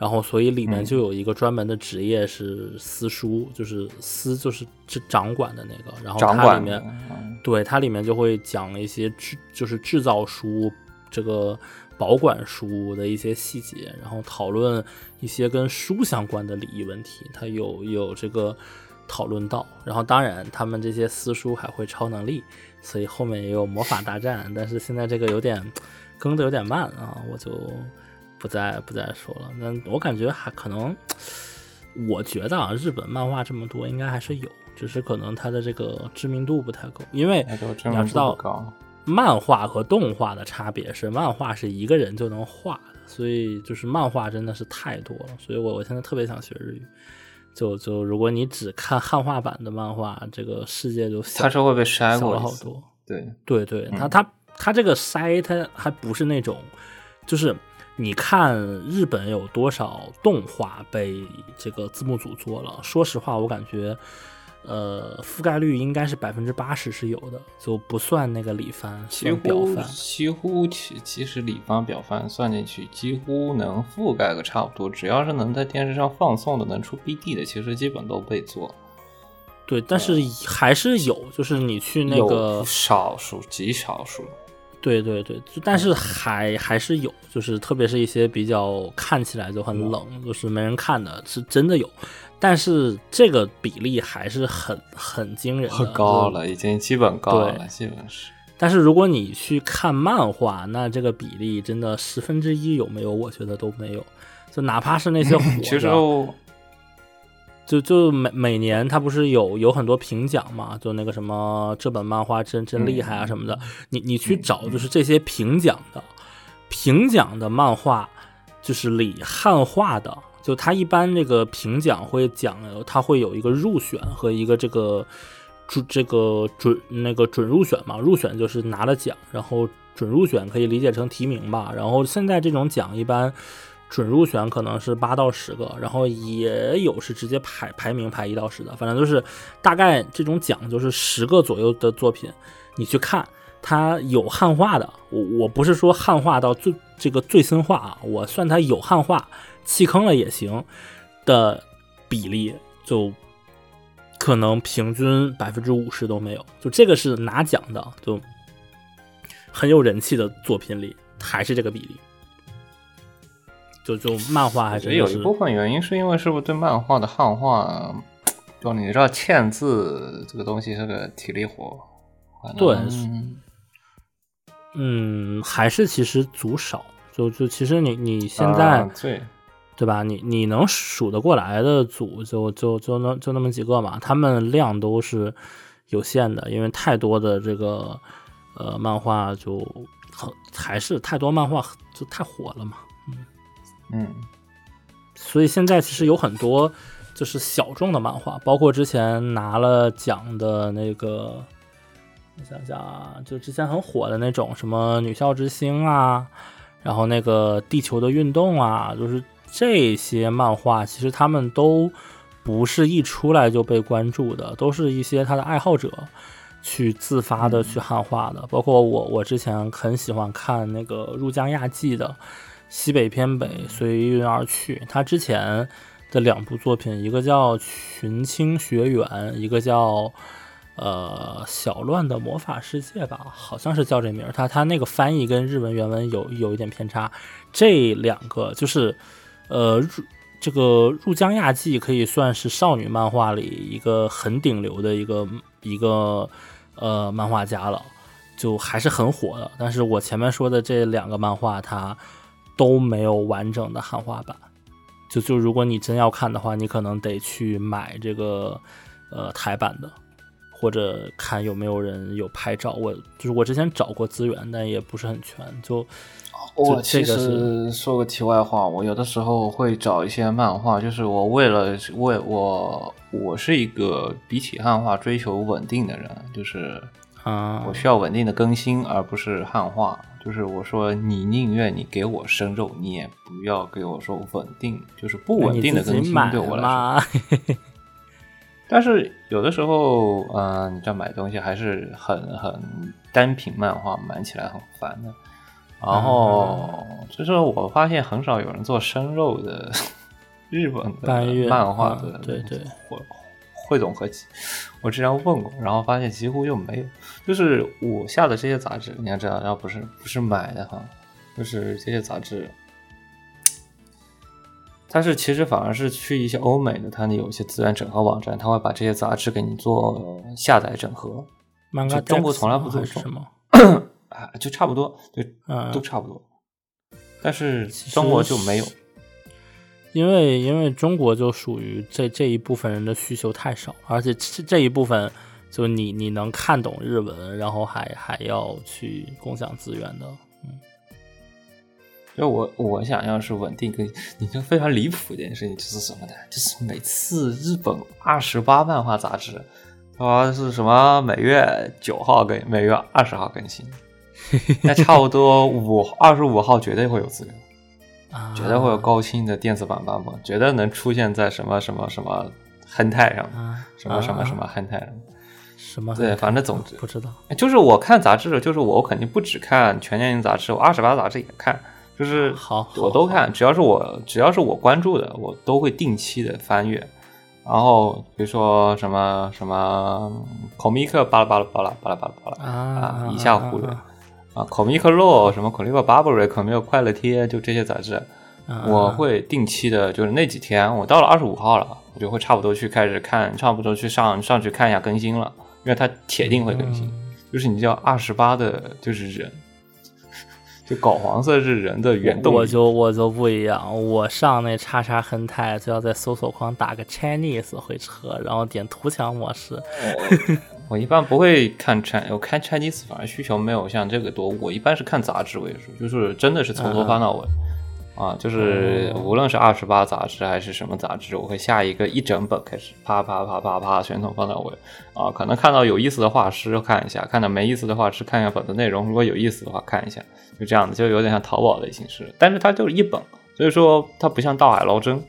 然后所以里面嗯。就有一个专门的职业是私书，就是私就是这掌管的那个，然后它里面嗯。对它里面就会讲一些制就是制造书这个保管书的一些细节，然后讨论一些跟书相关的礼仪问题，它有有这个讨论到，然后当然他们这些私书还会超能力，所以后面也有魔法大战，但是现在这个有点更的有点慢啊，我就不再不再说了。那我感觉还可能，我觉得啊，日本漫画这么多，应该还是有，只是可能它的这个知名度不太够，因为你要知道。漫画和动画的差别是，漫画是一个人就能画的，所以就是漫画真的是太多了，所以我我现在特别想学日语。就就如果你只看汉化版的漫画，这个世界就小它是会被筛小过了好多。对，对对，他嗯他他这个筛，它还不是那种，就是你看日本有多少动画被这个字幕组做了？说实话，我感觉，呃，覆盖率应该是百分之八十是有的，就不算那个里番，表乎番。几乎其其实里番表番算进去，几乎能覆盖个差不多。只要是能在电视上放送的，能出 BD 的，其实基本都被做。对，但是还是有，就是你去那个，少数极少数，对对对，就但是还还是有，就是特别是一些比较看起来就很冷，就是没人看的，是真的有，但是这个比例还是很很惊人的，很高了，已经基本高了，基本是。但是如果你去看漫画，那这个比例真的十分之一有没有？我觉得都没有。就哪怕是那些火的，其实我就就每每年他不是有有很多评奖嘛？就那个什么这本漫画真真厉害啊什么的，你你去找就是这些评奖的评奖的漫画，就是里汉化的，就他一般这个评奖会讲，他会有一个入选和一个这个准这个准那个准入选嘛，入选就是拿了奖，然后准入选可以理解成提名吧，然后现在这种奖一般。准入选可能是八到十个，然后也有是直接排排名排一到十的，反正就是大概这种奖就是十个左右的作品，你去看它有汉化的，我我不是说汉化到最这个最新化啊，我算它有汉化弃坑了也行的比例，就可能平均百分之五十都没有，就这个是拿奖的，就很有人气的作品里还是这个比例。就就漫画还是觉得有一部分原因是因为是不是对漫画的汉化，就你知道嵌字这个东西是个体力活，对嗯嗯，还是其实组少，就就其实你你现在、啊对对吧？你你能数得过来的组就就就那就那么几个嘛，他们量都是有限的，因为太多的这个呃漫画就很还是太多漫画就太火了嘛，嗯。所以现在其实有很多就是小众的漫画，包括之前拿了奖的那个，我想想啊，就之前很火的那种什么《女校之星》啊，然后那个《地球的运动》啊，就是这些漫画，其实他们都不是一出来就被关注的，都是一些他的爱好者去自发的去汉化的。包括我，我之前很喜欢看那个入江亚纪的《西北偏北，随云而去》，他之前。的两部作品，一个叫《群青学园》，一个叫呃《小乱的魔法世界》吧，好像是叫这名。他他那个翻译跟日文原文有有一点偏差。这两个就是呃入这个入江亚纪可以算是少女漫画里一个很顶流的一个一个呃漫画家了，就还是很火的。但是我前面说的这两个漫画，它都没有完整的汉化版。就就如果你真要看的话，你可能得去买这个呃台版的，或者看有没有人有拍照。我就是我之前找过资源，但也不是很全。就我其实说个题外话，我有的时候会找一些漫画，就是我为了为我我是一个比起汉化追求稳定的人，就是啊，我需要稳定的更新，而不是汉化。就是我说，你宁愿你给我生肉，你也不要给我说稳定，就是不稳定的更新对我来说。但是有的时候，嗯，你这买东西还是很很单品漫画，买起来很烦的。然后就是我发现很少有人做生肉的日本的漫画的，对对。汇总合集，我之前问过，然后发现几乎就没有。就是我下的这些杂志，你要知道，要不是不是买的哈，就是这些杂志，它是其实反而是去一些欧美的，它那有一些资源整合网站，他会把这些杂志给你做下载整合。就中国从来不做什么 啊，就差不多，就都差不多。但是中国就没有。因为因为中国就属于这这一部分人的需求太少，而且这这一部分就你你能看懂日文，然后还还要去共享资源的，嗯。就我我想要是稳定更新，你就非常离谱一件事情就是什么呢？就是每次日本二十八漫画杂志说是什么每月九号更，每月二十号更新，那差不多五二十五号绝对会有资源。绝对会有高清的电子版版本，绝对能出现在什么什么什么亨泰上，什么什么什么亨泰上，什么对，反正总之不知道。就是我看杂志，就是我肯定不只看全年龄杂志，我二十八杂志也看，就是好我都看，只要是我只要是我关注的，我都会定期的翻阅。然后比如说什么什么孔密克巴拉巴拉巴拉巴拉巴拉巴拉啊，一下忽略。啊，可米克洛什么可米克巴布瑞可米克快乐贴，就这些杂志，我会定期的，就是那几天，我到了二十五号了，我就会差不多去开始看，差不多去上上去看一下更新了，因为它铁定会更新。就是你叫二十八的，就是人，就搞黄色是人的原动力。我就我就不一样，我上那叉叉亨泰就要在搜索框打个 Chinese 回车，然后点图强模式。我一般不会看 Chinese，我看 Chinese 反而需求没有像这个多。我一般是看杂志为主，就是真的是从头翻到尾啊，就是无论是二十八杂志还是什么杂志，我会下一个一整本开始啪啪啪啪啪全从翻到尾啊。可能看到有意思的画师看一下，看到没意思的画师看一下本的内容。如果有意思的话看一下，就这样子，就有点像淘宝的形式。但是它就是一本，所以说它不像大海捞针，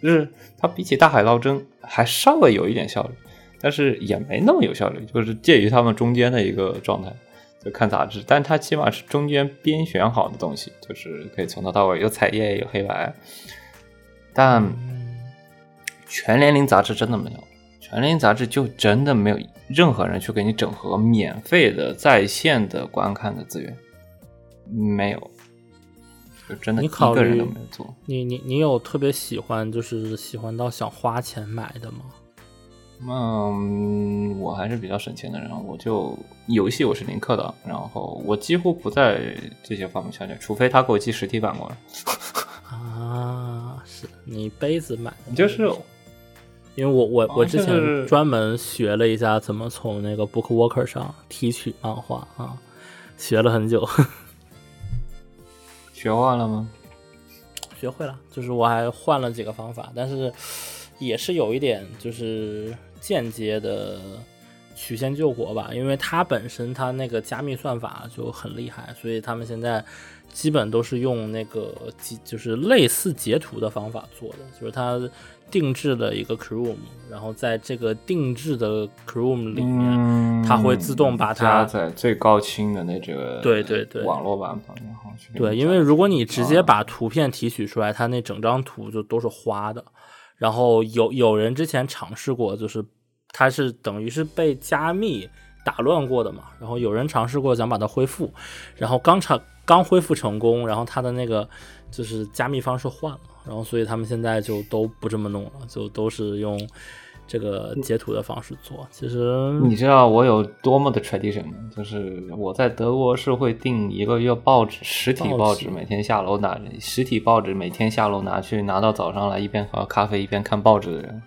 就是它比起大海捞针还稍微有一点效率。但是也没那么有效率，就是介于他们中间的一个状态。就看杂志，但它起码是中间编选好的东西，就是可以从头到尾有彩页有黑白。但全年龄杂志真的没有，全年龄杂志就真的没有任何人去给你整合免费的在线的观看的资源，没有，就真的一个人都没有做。你你你有特别喜欢，就是喜欢到想花钱买的吗？嗯，我还是比较省钱的人，我就游戏我是零氪的，然后我几乎不在这些方面下载，除非他给我寄实体版过来。啊，是你杯子买的？就是，因为我我我之前专门学了一下怎么从那个 Bookwalker 上提取漫画啊，学了很久。学会了吗？学会了，就是我还换了几个方法，但是。也是有一点就是间接的曲线救国吧，因为它本身它那个加密算法就很厉害，所以他们现在基本都是用那个即就是类似截图的方法做的，就是它定制的一个 Chrome，然后在这个定制的 Chrome 里面，嗯它会自动把它加在最高清的那这个对对对网络版本，然后去对，因为如果你直接啊把图片提取出来，它那整张图就都是花的。然后有有人之前尝试过，就是它是等于是被加密打乱过的嘛。然后有人尝试过想把它恢复，然后刚尝刚恢复成功，然后它的那个就是加密方式换了，然后所以他们现在就都不这么弄了，就都是用这个截图的方式做。其实你知道我有多么的 tradition 吗？就是我在德国是会订一个月报纸，实体报纸，每天下楼拿实体报纸，每天下楼拿去，拿到早上来，一边喝咖啡一边看报纸的人。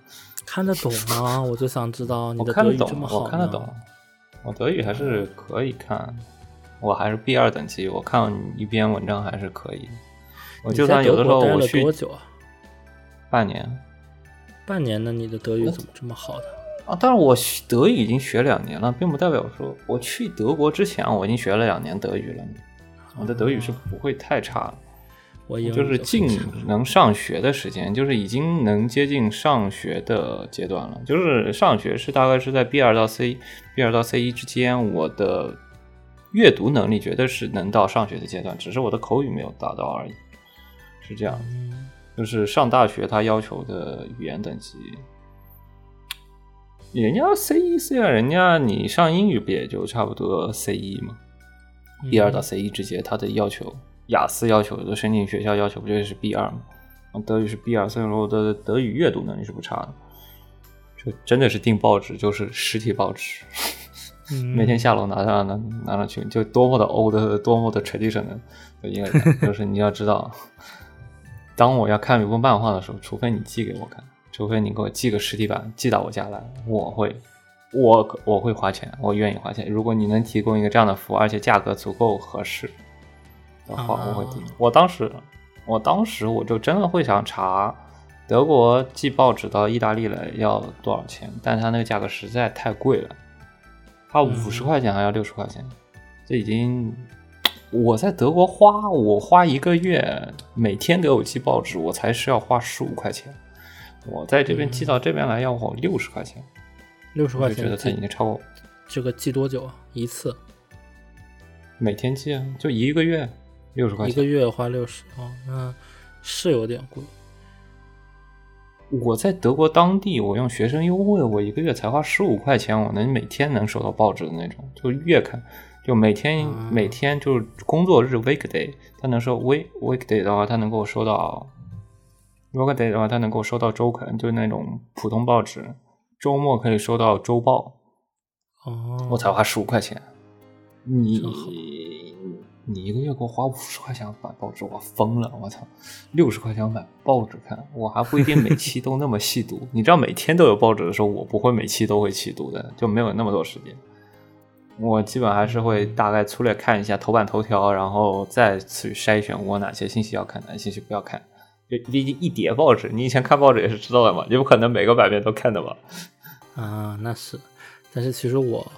看得懂吗？我就想知道你的德语看得懂这么好呢我看得懂，我德语还是可以看，我还是 B 二等级，我看一篇文章还是可以。我你就在德算有的时候国待了我去多久啊？半年半年呢？你的德语怎么这么好的？啊，但是我德语已经学两年了，并不代表说我去德国之前我已经学了两年德语了。我的德语是不会太差的。我就是很近能上学的时间，就是已经能接近上学的阶段了。就是上学是大概是在 B 二到 C B 二到 C 一之间，我的阅读能力绝对是能到上学的阶段，只是我的口语没有达到而已。是这样，嗯就是上大学他要求的语言等级，人家 C 一 C 二，人家你上英语不也就差不多 C 一吗？B 二到 C 一之间，他的要求，雅思要求的申请学校要求不就是 B 二吗？啊德语是 B 二，所以说我的德语阅读能力是不差的。就真的是订报纸，就是实体报纸，嗯每天下楼拿上拿拿上去，就多么的 old，多么的 tradition 的一个人，就是你要知道，当我要看一部漫画的时候，除非你寄给我看，除非你给我寄个实体版寄到我家来，我会，我我会花钱，我愿意花钱。如果你能提供一个这样的服务，而且价格足够合适的话，啊我会订。我当时，我当时我就真的会想查德国寄报纸到意大利来要多少钱，但它那个价格实在太贵了，它五十嗯块钱还要六十块钱，这已经。我在德国花，我花一个月，每天都有寄报纸，我才是要花十五块钱。我在这边寄到这边来要我六十块钱，六十块我就觉得它已经超过这个寄多久啊？一次每天寄啊，就一个月六十块钱。一个月花六十哦，那是有点贵。我在德国当地，我用学生优惠，我一个月才花十五块钱，我能每天能收到报纸的那种，就月刊，就每天、啊每天就是工作日 weekday，他能收 week weekday 的话，他能够收到 weekday 的话，他能够收到周刊，就是那种普通报纸，周末可以收到周报，哦，我才花十五块钱。你你一个月给我花五十块钱买报纸，我疯了！我操，六十块钱买报纸看，我还不一定每期都那么细读。你知道每天都有报纸的时候，我不会每期都会细读的，就没有那么多时间。我基本还是会大概粗略看一下头版头条，然后再去筛选我哪些信息要看，哪些信息不要看。就毕竟一叠报纸，你以前看报纸也是知道的嘛，你不可能每个版面都看的吧。啊，那是，但是其实我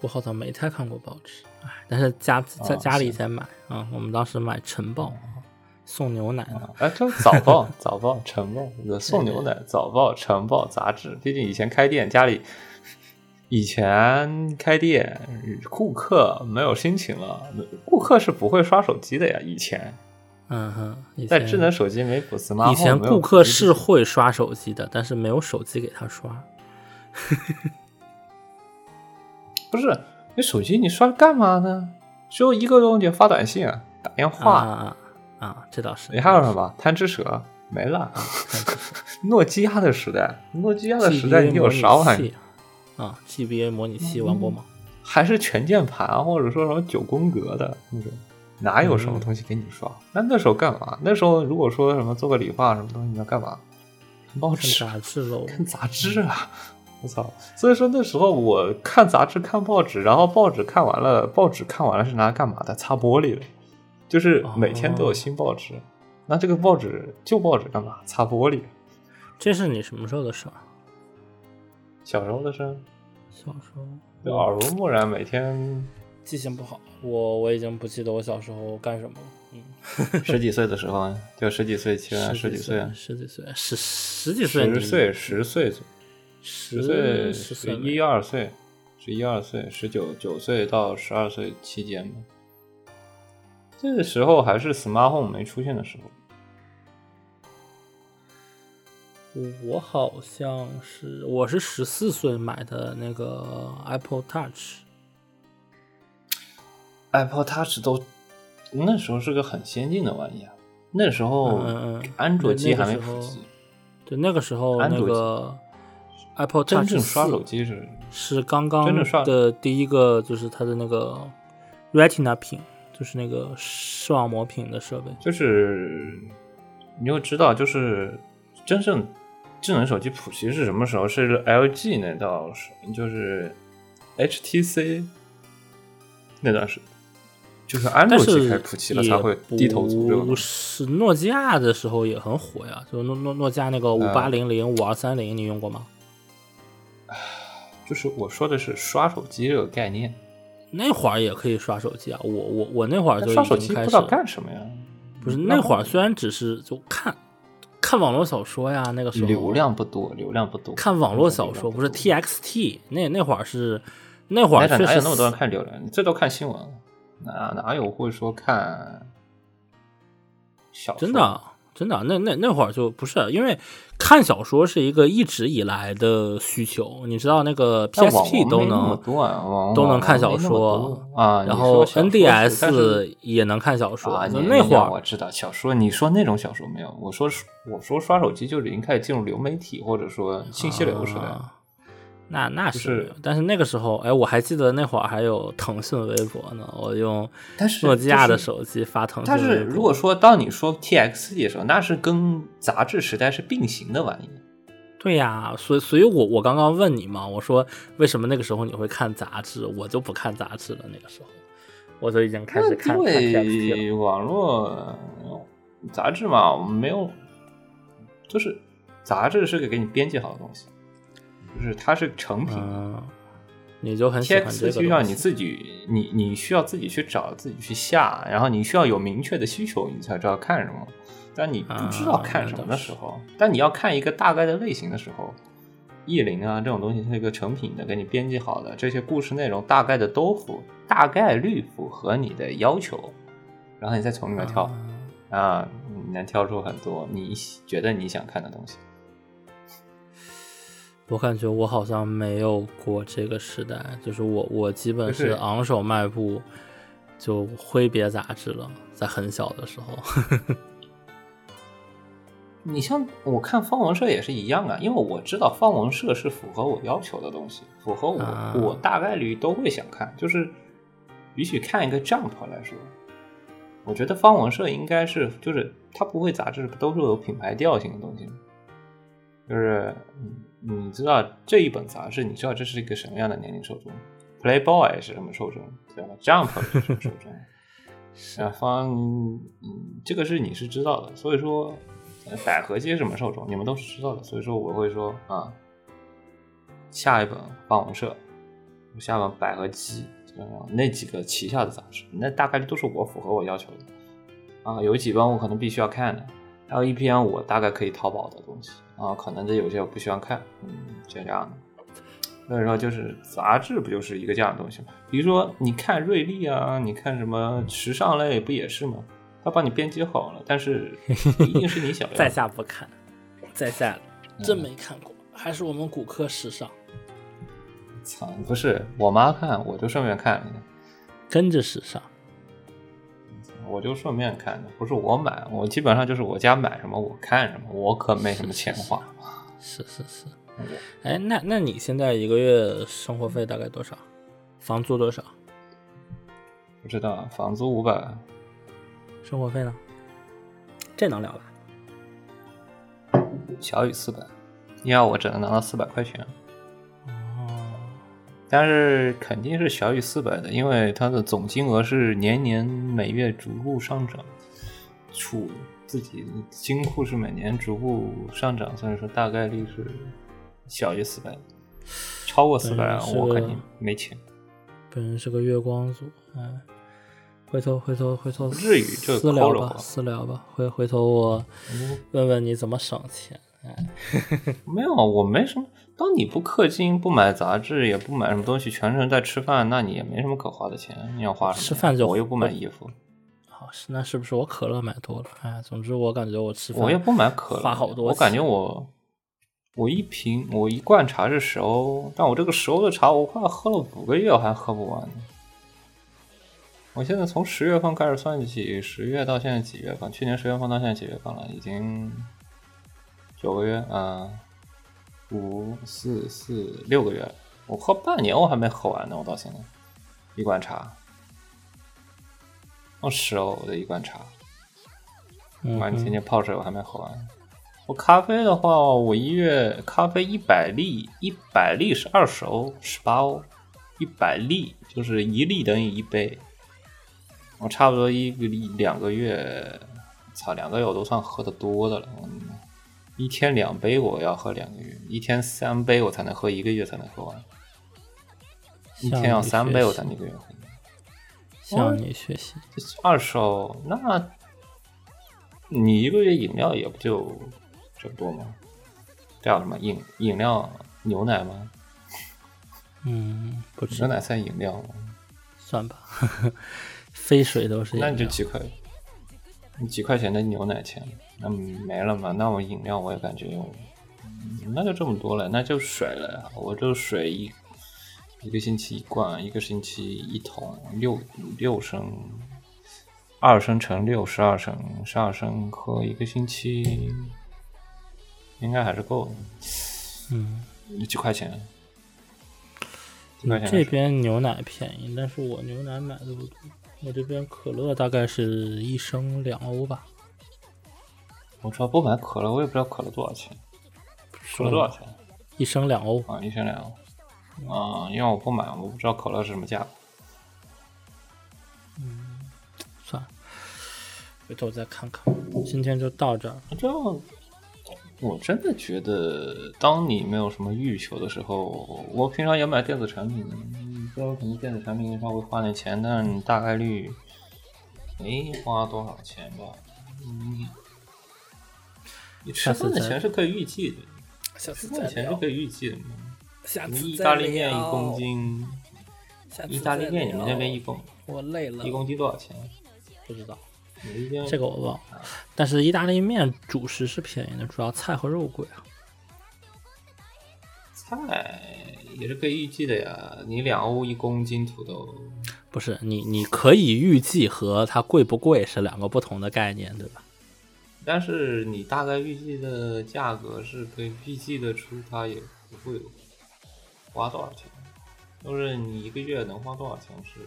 我好像没太看过报纸，哎，但是家在哦家里以是前买啊，我们当时买晨报啊送牛奶呢，哎，这早报、早报、晨报、送牛奶、早报、晨报、杂志。毕竟以前开店，家里以前开店，顾客没有心情了，顾客是不会刷手机的呀。以前嗯哼，在智能手机没补 smart，以前顾客是会刷手机的，但是没有手机给他刷。不是你手机你刷干嘛呢？只有一个东西，发短信、啊打电话。啊啊，这倒是。你还有什么？贪吃蛇没了。诺基亚的时代，诺基亚的时代，你有啥玩意？器啊？GBA 模拟器玩过吗？还是全键盘，或者说什么九宫格的那种，哪有什么东西给你刷？那那时候干嘛？那时候如果说什么做个理发什么东西，你要干嘛？看报纸看，杂志喽。看杂志啊！我操！所以说那时候我看杂志、看报纸，然后报纸看完了，报纸看完了是拿来干嘛的？擦玻璃的，就是每天都有新报纸。那这个报纸旧报纸干嘛？擦玻璃。这是你什么时候的事儿？小时候的事儿，小时候。就耳濡目染，每天。记性不好，我我已经不记得我小时候干什么了。嗯，十几岁的时候啊，就十几岁，起码十几岁啊，十几岁，十十几岁，十岁，十岁，十岁，十十一二岁，十一二岁，十九九岁到十二岁期间吧。这个时候还是 smart home 没出现的时候。我好像是我是十四岁买的那个 Apple Touch。Apple Touch 都那时候是个很先进的玩意啊，那时候安卓机还没普及。对，那个时候那个 Apple Touch 真正刷手机是是刚刚的第一个，就是它的那个 Retina 屏，就是那个视网膜屏的设备。就是你又知道，就是真正。智能手机普及是什么时候？是 LG 那道是，就是 HTC 那段时，就是安卓机开普及了才会低头族这个。是诺基亚的时候也很火呀，就诺诺诺基亚那个五八零零、五二三零，你用过吗？就是我说的是刷手机这个概念。那会儿也可以刷手机啊，我我我那会儿就刷手机不知道干什么呀？不是那会儿虽然只是就看。看网络小说呀，那个时候流量不多，流量不多。看网络小说不是 TXT，那那会儿是那会儿确实那么多人看流量，你最多看新闻，哪哪有会说看小说？真的。真的，那那那会儿就不是，因为看小说是一个一直以来的需求。你知道那个 PSP 都能都能看小说啊，然后 NDS 也能看小说。那会儿我知道小说，你说那种小说没有？我说我说刷手机就已经开始进入流媒体或者说信息流时代。那那是，但是那个时候，哎，我还记得那会儿还有腾讯微博呢，我用诺基亚的手机发腾讯。但是如果说当你说 TXT 的时候，那是跟杂志时代是并行的玩意。对呀，所以所以我我刚刚问你嘛，我说为什么那个时候你会看杂志，我就不看杂志了。那个时候我就已经开始看。因为网络杂志嘛，没有，就是杂志是个给你编辑好的东西。就是它是成品，你就很喜欢这个。需要你自己，你你需要自己去找，自己去下，然后你需要有明确的需求，你才知道看什么。但你不知道看什么的时候，但你要看一个大概的类型的时候，意林啊这种东西是一个成品的，给你编辑好的，这些故事内容大概的都符，大概率符合你的要求，然后你再从里面挑，啊，你能挑出很多你觉得你想看的东西。我感觉我好像没有过这个时代，就是我我基本是昂首迈步就挥别杂志了，在很小的时候。你像我看方文社也是一样啊，因为我知道方文社是符合我要求的东西，符合我我大概率都会想看。就是比起看一个 Jump 来说，我觉得方文社应该是就是它不会杂志都是有品牌调性的东西，就是嗯。你知道这一本杂志？你知道这是一个什么样的年龄受众？Playboy 是什么受众？对吧？Jump 是什么受众？啊，方，嗯，这个是你是知道的。所以说，百合街什么受众，你们都是知道的。所以说，我会说啊，下一本霸王社，下一本百合姬，那几个旗下的杂志，那大概率都是我符合我要求的。啊，有几本我可能必须要看的，还有一篇我大概可以淘宝的东西。啊，可能这有些我不喜欢看，嗯，就这样的。所以说，就是杂志不就是一个这样的东西吗？比如说，你看瑞丽啊，你看什么时尚类，不也是吗？他帮你编辑好了，但是一定是你想 要。在下不看，在下真没看过，还是我们骨科时尚。操，不是我妈看，我就顺便看了，跟着时尚。我就顺便看的，不是我买，我基本上就是我家买什么我看什么，我可没什么钱花。是是是，哎，那那你现在一个月生活费大概多少？房租多少？不知道，房租五百。生活费呢？这能聊吧？小于四百，你要我只能拿到四百块钱。但是肯定是小于四百的，因为它的总金额是年年每月逐步上涨，储自己金库是每年逐步上涨，所以说大概率是小于四百，超过四百我肯定没钱。本人是个月光族，哎，回头回头回头不至于就私聊吧，私聊吧，回回头我问问你怎么省钱，哎，没有，我没什么。当你不氪金、不买杂志、也不买什么东西，全程在吃饭，那你也没什么可花的钱。你要花什么？吃饭就我又不买衣服，好是那是不是我可乐买多了？哎，总之我感觉我吃饭我也不买可乐，花好多我感觉我我一瓶我一罐茶是十欧，但我这个十欧的茶我快喝了五个月，我还喝不完呢。我现在从十月份开始算起，十月到现在几月份？去年十月份到现在几月份了？已经九个月啊，五四四六个月。我喝半年我还没喝完呢，我到现在一罐茶，哦十欧的一罐茶。嗯完，天天泡水我还没喝完。我咖啡的话，我一月咖啡一百粒，一百粒是二十欧，十八欧，一百粒就是一粒等于一杯。我差不多一个粒两个月，操，两个月我都算喝的多的了。嗯一天两杯我要喝两个月，一天三杯我才能喝一个月才能喝完，一天要三杯我才能一个月喝完。向你学习，二手，那你一个月饮料也不就这么多吗？叫什么饮饮料牛奶吗？嗯，不知牛奶算饮料吗？算吧，非水都是饮料。那你就几块，你几块钱的牛奶钱，那没了嘛？那我饮料我也感觉，用那就这么多了，那就水了呀。我就水一一个星期一罐，一个星期一桶，六六升，二升乘六十二升，十二升喝一个星期，应该还是够的。嗯，几块钱？几块钱？这边牛奶便宜，但是我牛奶买的不多。我这边可乐大概是一升两欧吧，我主要不买可乐，我也不知道可乐多少钱。可乐多少钱？一升两欧。啊，一升两欧。啊，因为我不买，我不知道可乐是什么价格。算了，回头再看看。今天就到这儿。这样，我真的觉得，当你没有什么欲求的时候，我平常也买电子产品，嗯虽然可能电子产品稍微花点钱，但是大概率没花多少钱吧。嗯，你吃饭的钱是可以预计的，下吃饭的钱是可以预计的嘛。意大利面一公，斤，意大利面你们那边一公我累了一公斤多少钱？不知道这个我忘了。但是意大利面主食是便宜的，主要菜和肉贵啊。菜也是可以预计的呀。你两欧一公斤土豆，不是你，你可以预计和它贵不贵是两个不同的概念，对吧？但是你大概预计的价格是可以预计得出它也不会花多少钱，就是你一个月能花多少钱是，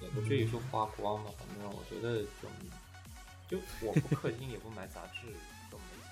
也不至于说花光吧。反正我觉得就就我不氪金也不买杂志，都没钱。